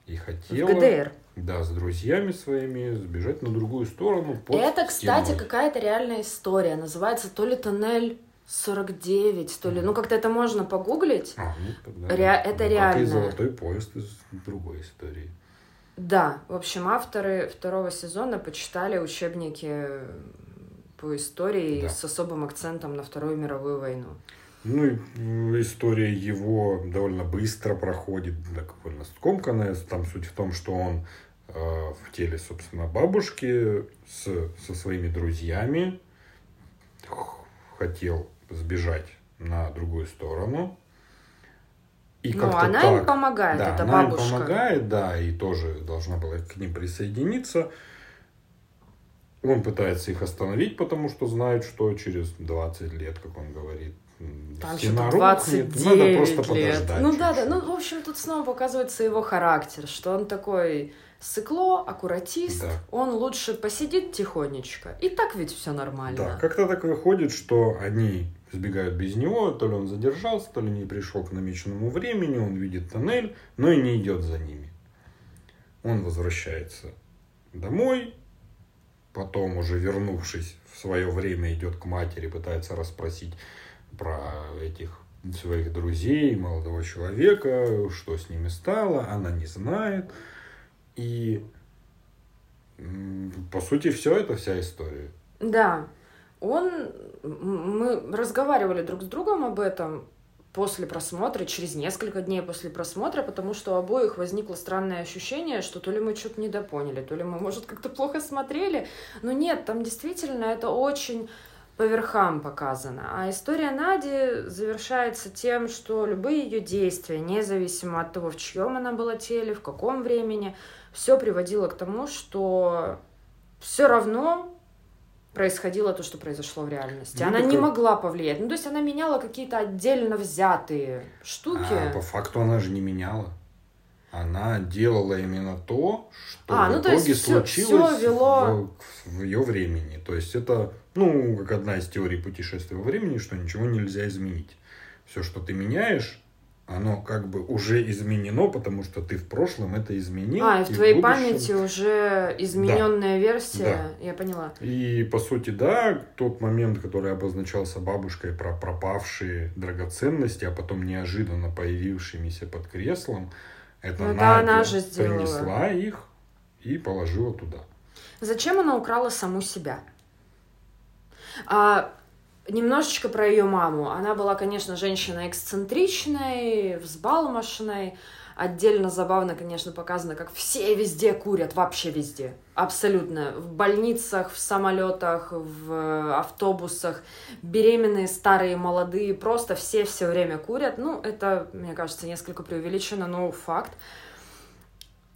И В хотела, ГДР. да, с друзьями своими сбежать на другую сторону. под Это, кстати, какая-то реальная история. Называется то ли тоннель 49, то ли... Ну, как-то это можно погуглить. А, ну, тогда Ре- да. это Ну, как и реально. золотой поезд из другой истории. Да, в общем, авторы второго сезона почитали учебники по истории Да. с особым акцентом на Вторую мировую войну. Ну история его довольно быстро проходит, довольно скомканная. Там суть в том, что он э, в теле, собственно, бабушки с, со своими друзьями хотел сбежать на другую сторону. И Ну, она так- им помогает, да, эта она им бабушка. помогает, да, и тоже должна была к ним присоединиться. Он пытается их остановить, потому что знает, что через 20 лет, как он говорит, Там стена что-то рухнет, 29 надо просто лет. подождать. Ну да, да. чуть-чуть. Ну, в общем, тут снова показывается его характер, что он такой сыкло, аккуратист, Да. он лучше посидит тихонечко. И так ведь все нормально. Да, как-то так выходит, что они сбегают без него, то ли он задержался, то ли не пришел к намеченному времени, он видит тоннель, но и не идет за ними. Он возвращается домой, потом уже вернувшись в свое время идет к матери, пытается расспросить про этих своих друзей, молодого человека, что с ними стало, она не знает. И по сути все это вся история. Да, он, мы разговаривали друг с другом об этом после просмотра, через несколько дней после просмотра, потому что у обоих возникло странное ощущение, что то ли мы что-то недопоняли, то ли мы, может, как-то плохо смотрели. Но нет, там действительно это очень по верхам показано. А история Нади завершается тем, что любые ее действия, независимо от того, в чьем она была теле, в каком времени, все приводило к тому, что все равно происходило то, что произошло в реальности. Ну, она так не могла повлиять. Ну, то есть она меняла какие-то отдельно взятые штуки. А по факту она же не меняла. Она делала именно то, что А, в ну, то итоге есть случилось всё вело- в, в ее времени. То есть это, ну, как одна из теорий путешествия во времени, что ничего нельзя изменить. Все, что ты меняешь, оно как бы уже изменено, потому что ты в прошлом это изменил. а, и в и твоей будущем- памяти уже измененная версия. Я поняла. И по сути, да, тот момент, который обозначался бабушкой про пропавшие драгоценности, а потом неожиданно появившимися под креслом, это Ну, Надя она же сделала. принесла их и положила туда. Зачем она украла саму себя? А, немножечко про ее маму. Она была, конечно, женщина эксцентричной, взбалмошной. Отдельно забавно, конечно, показано, как все везде курят, вообще везде. Абсолютно. В больницах, в самолетах, в автобусах. Беременные, старые, молодые. Просто все все время курят. Ну, это, мне кажется, несколько преувеличено, но факт.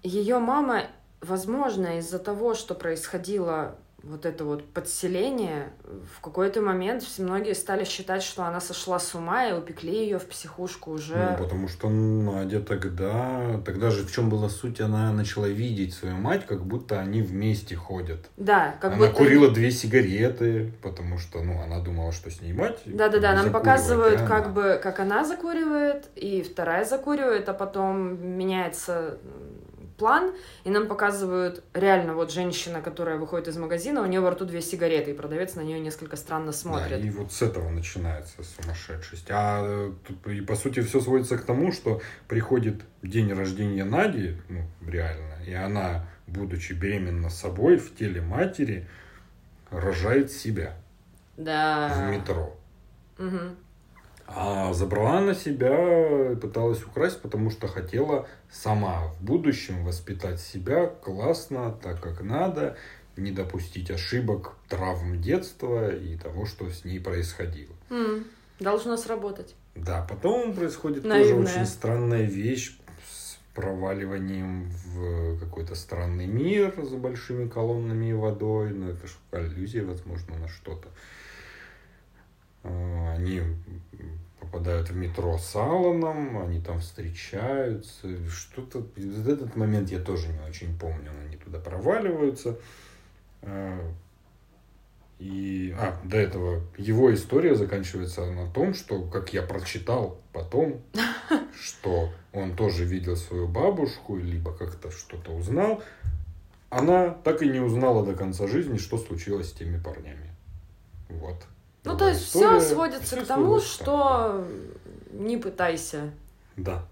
Ее мама, возможно, из-за того, что происходило вот это вот подселение, в какой-то момент все многие стали считать, что она сошла с ума и упекли ее в психушку уже. Ну, потому что Надя тогда, тогда же в чем была суть, она начала видеть свою мать, как будто они вместе ходят. Да, как она будто... курила две сигареты, потому что, ну, она думала, что с ней мать. Да-да-да, нам показывают, как она. бы, как она закуривает, и вторая закуривает, а потом меняется план, и нам показывают реально вот женщина, которая выходит из магазина, у нее во рту две сигареты, и продавец на нее несколько странно смотрит. Да, и вот с этого начинается сумасшедшесть. А и по сути все сводится к тому, что приходит день рождения Нади, ну, реально, и она, будучи беременна собой в теле матери, рожает себя Да. в метро. Мгм. А забрала на себя, пыталась украсть, потому что хотела сама в будущем воспитать себя классно, так как надо, не допустить ошибок, травм детства и того, что с ней происходило. М, Должно сработать. Да, потом происходит Наивная. тоже очень странная вещь с проваливанием в какой-то странный мир за большими колоннами и водой. Ну, это же аллюзия, возможно, на что-то. А, Они попадают в метро с Алланом, они там встречаются. Что-то... Вот этот момент я тоже не очень помню. Они туда проваливаются. А, И, а, до этого его история заканчивается на том, что, как я прочитал потом, что он тоже видел свою бабушку, либо как-то что-то узнал, она так и не узнала до конца жизни, что случилось с теми парнями. Вот. Ну, то есть все сводится всё к тому, сводится что не пытайся. Да.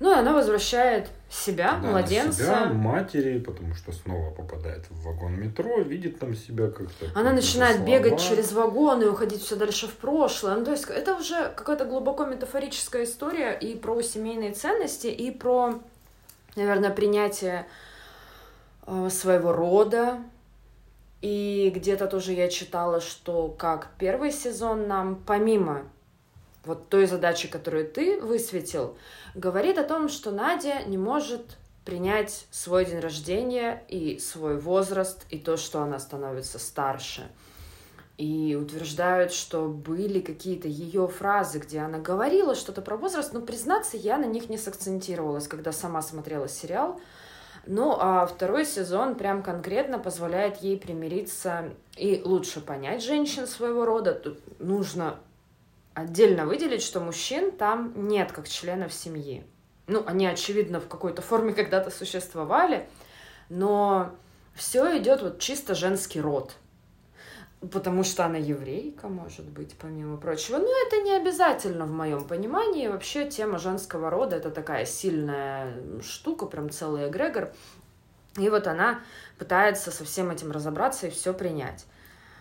Ну, и она возвращает себя, Да, младенца. себя, матери, потому что снова попадает в вагон метро, видит там себя как-то. Она какие-то начинает бегать слова. через вагоны, уходить все дальше в прошлое. Ну, то есть это уже какая-то глубоко метафорическая история и про семейные ценности, и про, наверное, принятие э, своего рода. И где-то тоже я читала, что как первый сезон нам, помимо вот той задачи, которую ты высветил, говорит о том, что Надя не может принять свой день рождения и свой возраст, и то, что она становится старше. И утверждают, что были какие-то ее фразы, где она говорила что-то про возраст, но, признаться, я на них не сакцентировалась, когда сама смотрела сериал. Ну, а второй сезон прям конкретно позволяет ей примириться и лучше понять женщин своего рода. Тут нужно отдельно выделить, что мужчин там нет как членов семьи. Ну, они, очевидно, в какой-то форме когда-то существовали, но все идет вот чисто женский род. Потому что она еврейка, может быть, помимо прочего. Но это не обязательно в моем понимании. Вообще тема женского рода это такая сильная штука, прям целый эгрегор. И вот она пытается со всем этим разобраться и все принять.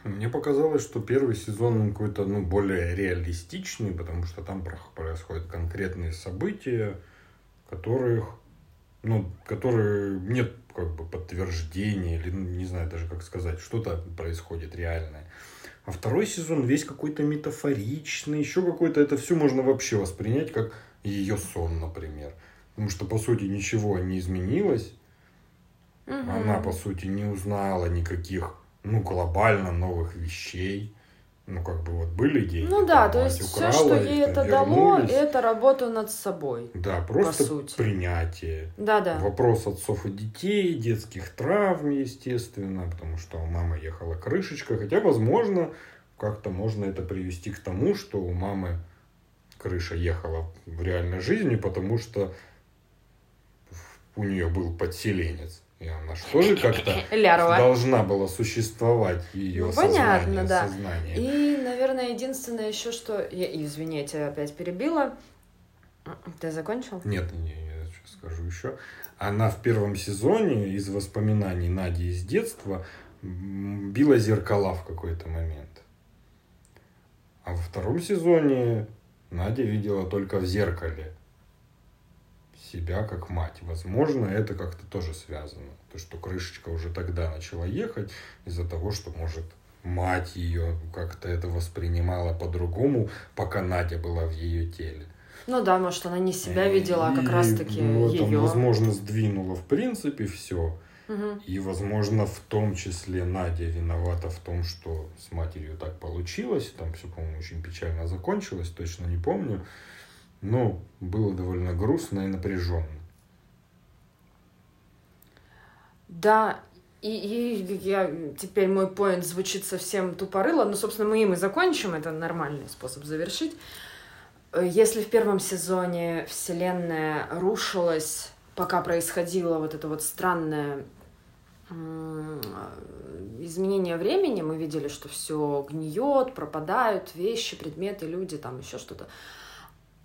Мне показалось, что первый сезон он какой-то ну, более реалистичный, потому что там про- происходят конкретные события, которых, ну, которые нет как бы подтверждения, или ну, не знаю даже как сказать, что-то происходит реальное. А второй сезон весь какой-то метафоричный, еще какой-то, это все можно вообще воспринять как ее сон, например. Потому что, по сути, ничего не изменилось. Мгм. Она, по сути, не узнала никаких, ну, глобально новых вещей. Ну, как бы вот были деньги. Ну да, там то есть все, украла, что их ей это дало, это работа над собой. Да, просто сути. принятие. Да-да. Вопрос отцов и детей, детских травм, естественно, потому что у мамы ехала крышечка. Хотя, возможно, как-то можно это привести к тому, что у мамы крыша ехала в реальной жизни, потому что у нее был подселенец. И она же тоже как-то должна была существовать ее Ну, понятно, сознание, да. сознание. И, наверное, единственное еще, что... Я, извини, я тебя опять перебила. Ты закончил? Нет, не, я сейчас скажу еще. Она в первом сезоне из воспоминаний Нади из детства била зеркала в какой-то момент. А во втором сезоне Надя видела только в зеркале себя как мать. Возможно, это как-то тоже связано. То, что крышечка уже тогда начала ехать из-за того, что, может, мать ее как-то это воспринимала по-другому, пока Надя была в ее теле. Ну да, может, она не себя видела, а как раз-таки ну, ее. возможно, сдвинула в принципе все. И, возможно, в том числе Надя виновата в том, что с матерью так получилось. Там все, по-моему, очень печально закончилось, точно не помню. Но было довольно грустно и напряженно. Да, и, и я, теперь мой поинт звучит совсем тупорыло, но, собственно, мы им и закончим, это нормальный способ завершить. Если в первом сезоне вселенная рушилась, пока происходило вот это вот странное изменение времени, мы видели, что все гниет, пропадают вещи, предметы, люди, там еще что-то.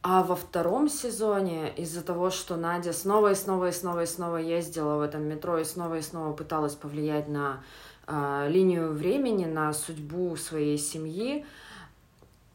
А во втором сезоне из-за того, что Надя снова и снова и снова и снова ездила в этом метро и снова и снова пыталась повлиять на э, линию времени, на судьбу своей семьи,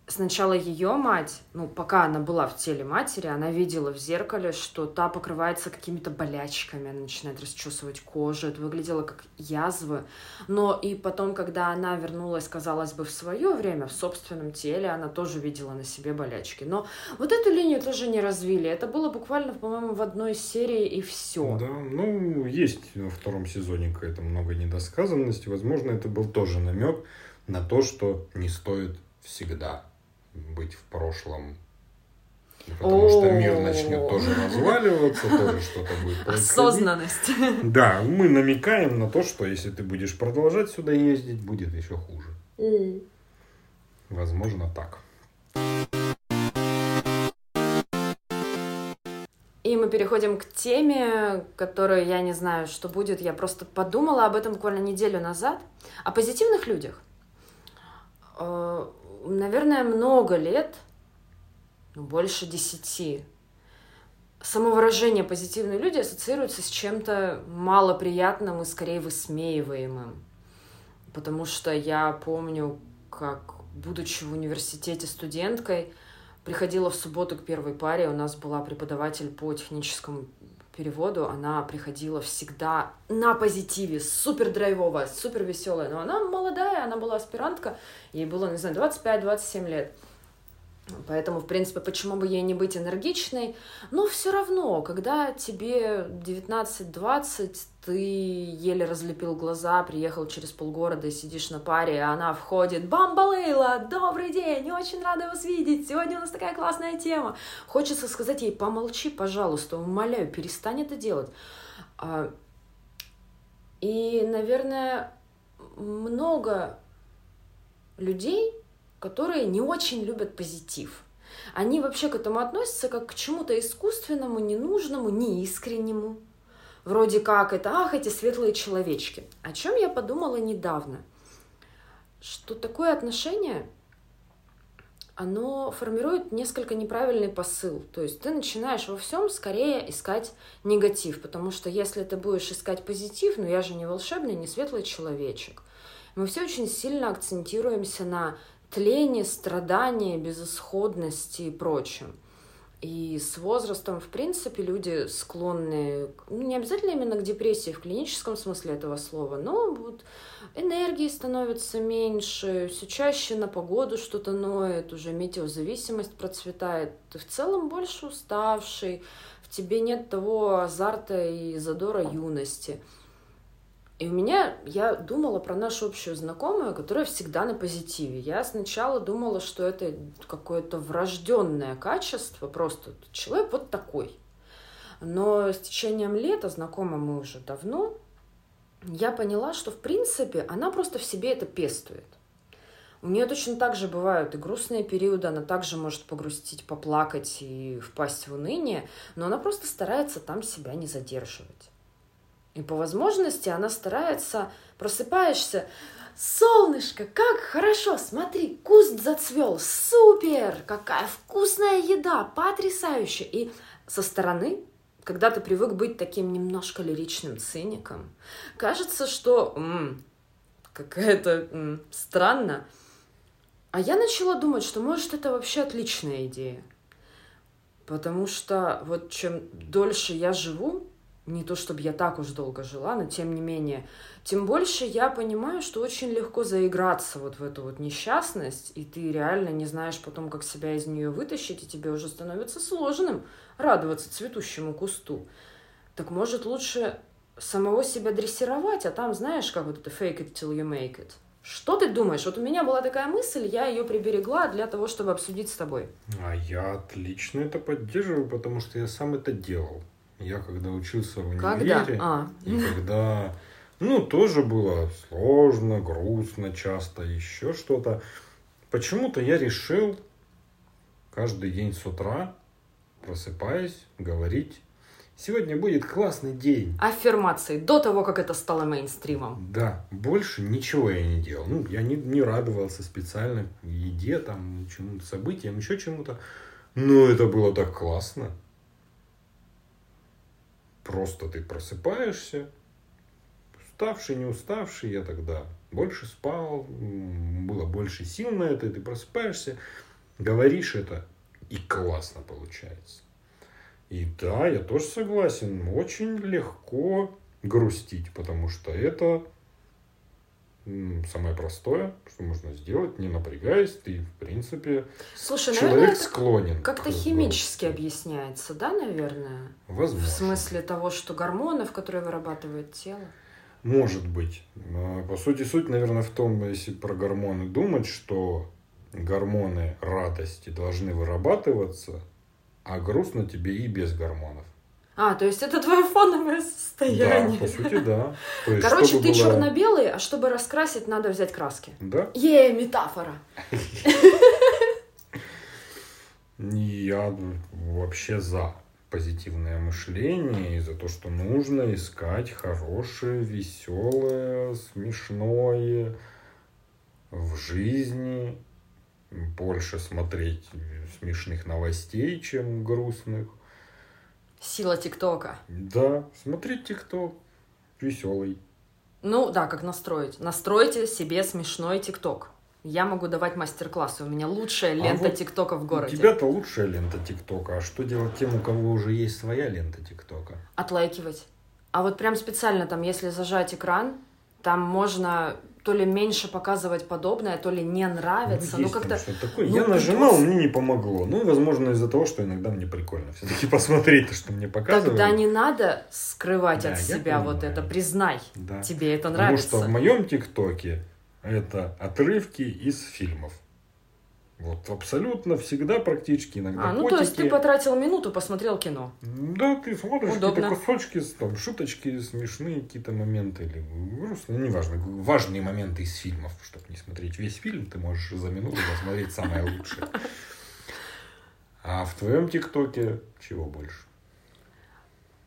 сначала ее мать, ну, пока она была в теле матери, она видела в зеркале, что та покрывается какими-то болячками, она начинает расчесывать кожу, это выглядело как язвы. Но и потом, когда она вернулась, казалось бы, в свое время, в собственном теле, она тоже видела на себе болячки. Но вот эту линию тоже не развили. Это было буквально, по-моему, в одной серии и все. Да, ну, есть во втором сезоне какая-то много недосказанности. Возможно, это был тоже намек на то, что не стоит всегда быть в прошлом. Потому что мир начнет тоже разваливаться, тоже что-то будет. Осознанность. Да, мы намекаем на то, что если ты будешь продолжать сюда ездить, будет еще хуже. Возможно, так. И мы переходим к теме, которую я не знаю, что будет. Я просто подумала об этом буквально неделю назад. О позитивных людях. Э, Наверное, много лет, ну, больше десяти, самовыражение «позитивные люди» ассоциируется с чем-то малоприятным и скорее высмеиваемым. Потому что я помню, как, будучи в университете студенткой, приходила в субботу к первой паре, у нас была преподаватель по техническому переводу, она приходила всегда на позитиве, супер драйвовая, супер веселая, но она молодая, она была аспирантка, ей было, не знаю, 25-27 лет. Поэтому, в принципе, почему бы ей не быть энергичной? Но все равно, когда тебе 19-20, ты еле разлепил глаза, приехал через полгорода и сидишь на паре, а она входит, «Бамбалейла, добрый день, очень рада вас видеть, сегодня у нас такая классная тема». Хочется сказать ей, помолчи, пожалуйста, умоляю, перестань это делать. А, И, наверное, много людей, которые не очень любят позитив. Они вообще к этому относятся как к чему-то искусственному, ненужному, неискреннему. Вроде как это, ах, эти светлые человечки. О чем я подумала недавно? Что такое отношение, оно формирует несколько неправильный посыл. То есть ты начинаешь во всем скорее искать негатив, потому что если ты будешь искать позитив, ну я же не волшебный, не светлый человечек. Мы все очень сильно акцентируемся на тление, страдания, безысходности и прочем. И с возрастом, в принципе, люди склонны, ну, не обязательно именно к депрессии в клиническом смысле этого слова, но вот энергии становится меньше, все чаще на погоду что-то ноет, уже метеозависимость процветает. Ты в целом больше уставший, в тебе нет того азарта и задора юности. И у меня, я думала про нашу общую знакомую, которая всегда на позитиве. Я сначала думала, что это какое-то врожденное качество, просто человек вот такой. Но с течением лета, знакомы мы уже давно, я поняла, что в принципе она просто в себе это пестует. У нее точно так же бывают и грустные периоды, она также может погрустить, поплакать и впасть в уныние, но она просто старается там себя не задерживать. И по возможности она старается, просыпаешься, солнышко, как хорошо, смотри, куст зацвел, супер, какая вкусная еда, потрясающе. И со стороны, когда ты привык быть таким немножко лиричным циником, кажется, что какая-то странно. А я начала думать, что может это вообще отличная идея. Потому что вот чем дольше я живу, не то чтобы я так уж долго жила, но тем не менее, тем больше я понимаю, что очень легко заиграться вот в эту вот несчастность, и ты реально не знаешь потом, как себя из нее вытащить, и тебе уже становится сложным радоваться цветущему кусту. Так может лучше самого себя дрессировать, а там знаешь, как вот это fake it till you make it. Что ты думаешь? Вот у меня была такая мысль, я ее приберегла для того, чтобы обсудить с тобой. А я отлично это поддерживаю, потому что я сам это делал. Я когда учился в универе, Когда? А. и когда, ну, тоже было сложно, грустно часто, еще что-то. Почему-то я решил каждый день с утра, просыпаясь, говорить, сегодня будет классный день. Аффирмации до того, как это стало мейнстримом. Да, больше ничего я не делал. Ну, я не, не радовался специально еде, там, чему-то, событиям, еще чему-то. Но это было так классно. Просто ты просыпаешься, уставший, не уставший, я тогда больше спал, было больше сил на это, и ты просыпаешься, говоришь это, и классно получается. И да, я тоже согласен, очень легко грустить, потому что это самое простое, что можно сделать, не напрягаясь, ты, в принципе, Слушай, человек наверное, склонен. как-то химически объясняется, да, наверное? Возможно. В смысле того, что гормонов, которые вырабатывает тело. Может быть. Но, По сути, суть, наверное, в том, если про гормоны думать, что гормоны радости должны вырабатываться, а грустно тебе и без гормонов. А, то есть это твое фоновое Да, состояние. по сути, да. То есть, Короче, ты было- черно-белый, а чтобы раскрасить, надо взять краски. Да. Е, метафора. Я вообще за позитивное мышление и за то, что нужно искать хорошее, веселое, смешное в жизни, больше смотреть смешных новостей, чем грустных. Сила ТикТока. Да, смотреть ТикТок веселый. Ну да, как настроить. Настройте себе смешной ТикТок. Я могу давать мастер-классы. У меня лучшая лента А вот ТикТока в У городе. тебя-то лучшая лента ТикТока, а что делать тем, у кого уже есть своя лента ТикТока? Отлайкивать. А вот прям специально там, если зажать экран, там можно то ли меньше показывать подобное, то ли не нравится. Ну, как-то... такое. ну, я нажимал, мне не помогло. Ну, возможно, из-за того, что иногда мне прикольно все-таки посмотреть то, что мне показывают. Тогда не надо скрывать Да, от себя вот понимаю. это. Признай, Да. тебе это Потому нравится. что в моем ТикТоке это отрывки из фильмов. Вот абсолютно всегда практически иногда А, ну то есть ты котики. потратил минуту, посмотрел кино. Да, ты смотришь какие-то кусочки, там, шуточки, смешные какие-то моменты или грустные, ну, неважно, важные моменты из фильмов, чтобы не смотреть весь фильм, ты можешь за минуту посмотреть самое лучшее. А в твоем ТикТоке чего больше?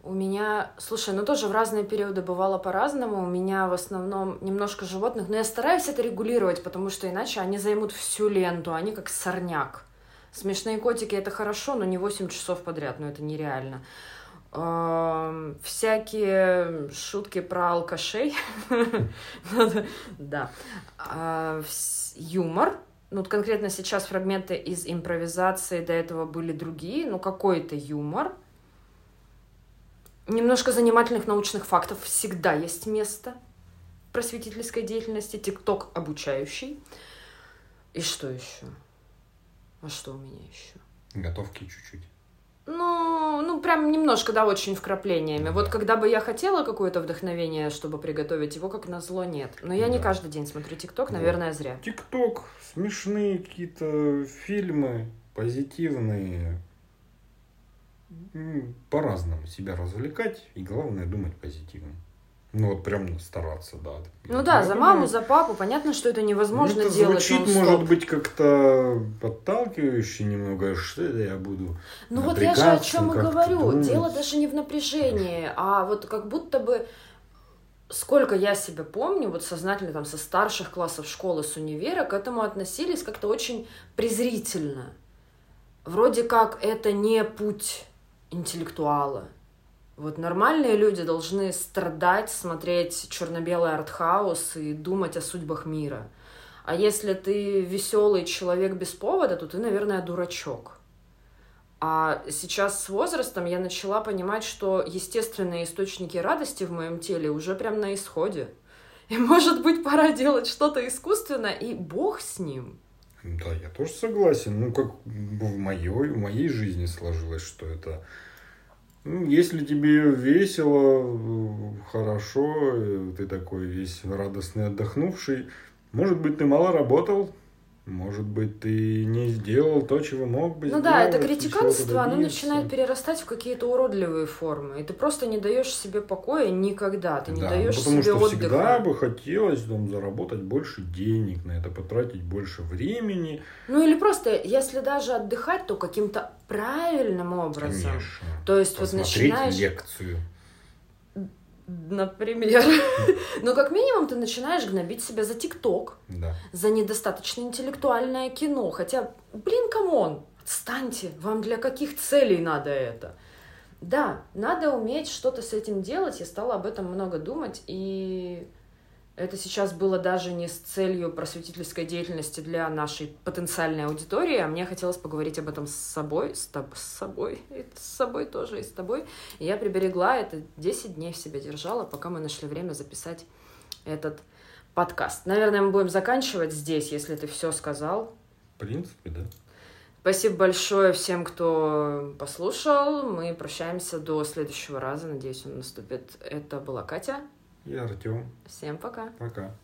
У меня, слушай, ну тоже в разные периоды бывало по-разному. У меня в основном немножко животных, но я стараюсь это регулировать, потому что иначе они займут всю ленту, они как сорняк. Смешные котики это хорошо, но не 8 часов подряд, ну это нереально. Всякие шутки про алкашей. Да. А, Юмор. Ну, конкретно сейчас фрагменты из импровизации, до этого были другие, но какой-то юмор. Немножко занимательных научных фактов всегда есть место просветительской деятельности. ТикТок обучающий. И что еще? А что у меня еще? Готовки чуть-чуть. Ну, ну, прям немножко, да, очень вкраплениями. Вот когда бы я хотела какое-то вдохновение, чтобы приготовить его, как назло, нет. Но я не Да. каждый день смотрю ТикТок, Вот. наверное, зря. ТикТок, смешные какие-то фильмы, позитивные. По-разному себя развлекать и главное думать позитивно. Ну вот прям стараться, да. Ну да, за маму, за папу, понятно, что это невозможно ну, это делать. звучит, может быть, как-то подталкивающе немного, что это я буду Ну вот я же о чем и говорю. думать. Дело даже не в напряжении, а вот как будто бы сколько я себя помню, вот сознательно там со старших классов школы, с универа, к этому относились как-то очень презрительно. Вроде как это не путь интеллектуала. Вот нормальные люди должны страдать, смотреть черно-белый артхаус и думать о судьбах мира. А если ты веселый человек без повода, то ты, наверное, дурачок. А сейчас с возрастом я начала понимать, что естественные источники радости в моем теле уже прям на исходе. И, может быть, пора делать что-то искусственно, и бог с ним. Да, я тоже согласен. Ну, как в моей, в моей жизни сложилось, что это... Ну, если тебе весело, хорошо, ты такой весь радостный, отдохнувший, может быть, ты мало работал, может быть, ты не сделал то, чего мог бы ну сделать. Ну да, это критиканство, оно начинает перерастать в какие-то уродливые формы. И ты просто не даешь себе покоя никогда. Ты не да, даешь ну, потому себе что отдыха. всегда бы хотелось там, заработать больше денег, на это потратить больше времени. Ну или просто, если даже отдыхать, то каким-то правильным образом. Конечно. То есть Посмотреть вот начинаешь... лекцию. Например. Но как минимум ты начинаешь гнобить себя за ТикТок, Да. за недостаточно интеллектуальное кино. Хотя, блин, come on, отстаньте, вам для каких целей надо это? Да, надо уметь что-то с этим делать. Я стала об этом много думать, и это сейчас было даже не с целью просветительской деятельности для нашей потенциальной аудитории, а мне хотелось поговорить об этом с собой, с, тоб- с собой, и с собой тоже, и с тобой. И я приберегла это 10 дней в себе держала, пока мы нашли время записать этот подкаст. Наверное, мы будем заканчивать здесь, если ты все сказал. В принципе, да. Спасибо большое всем, кто послушал. Мы прощаемся до следующего раза. Надеюсь, он наступит. Это была Катя. И Артем. Всем пока. Пока.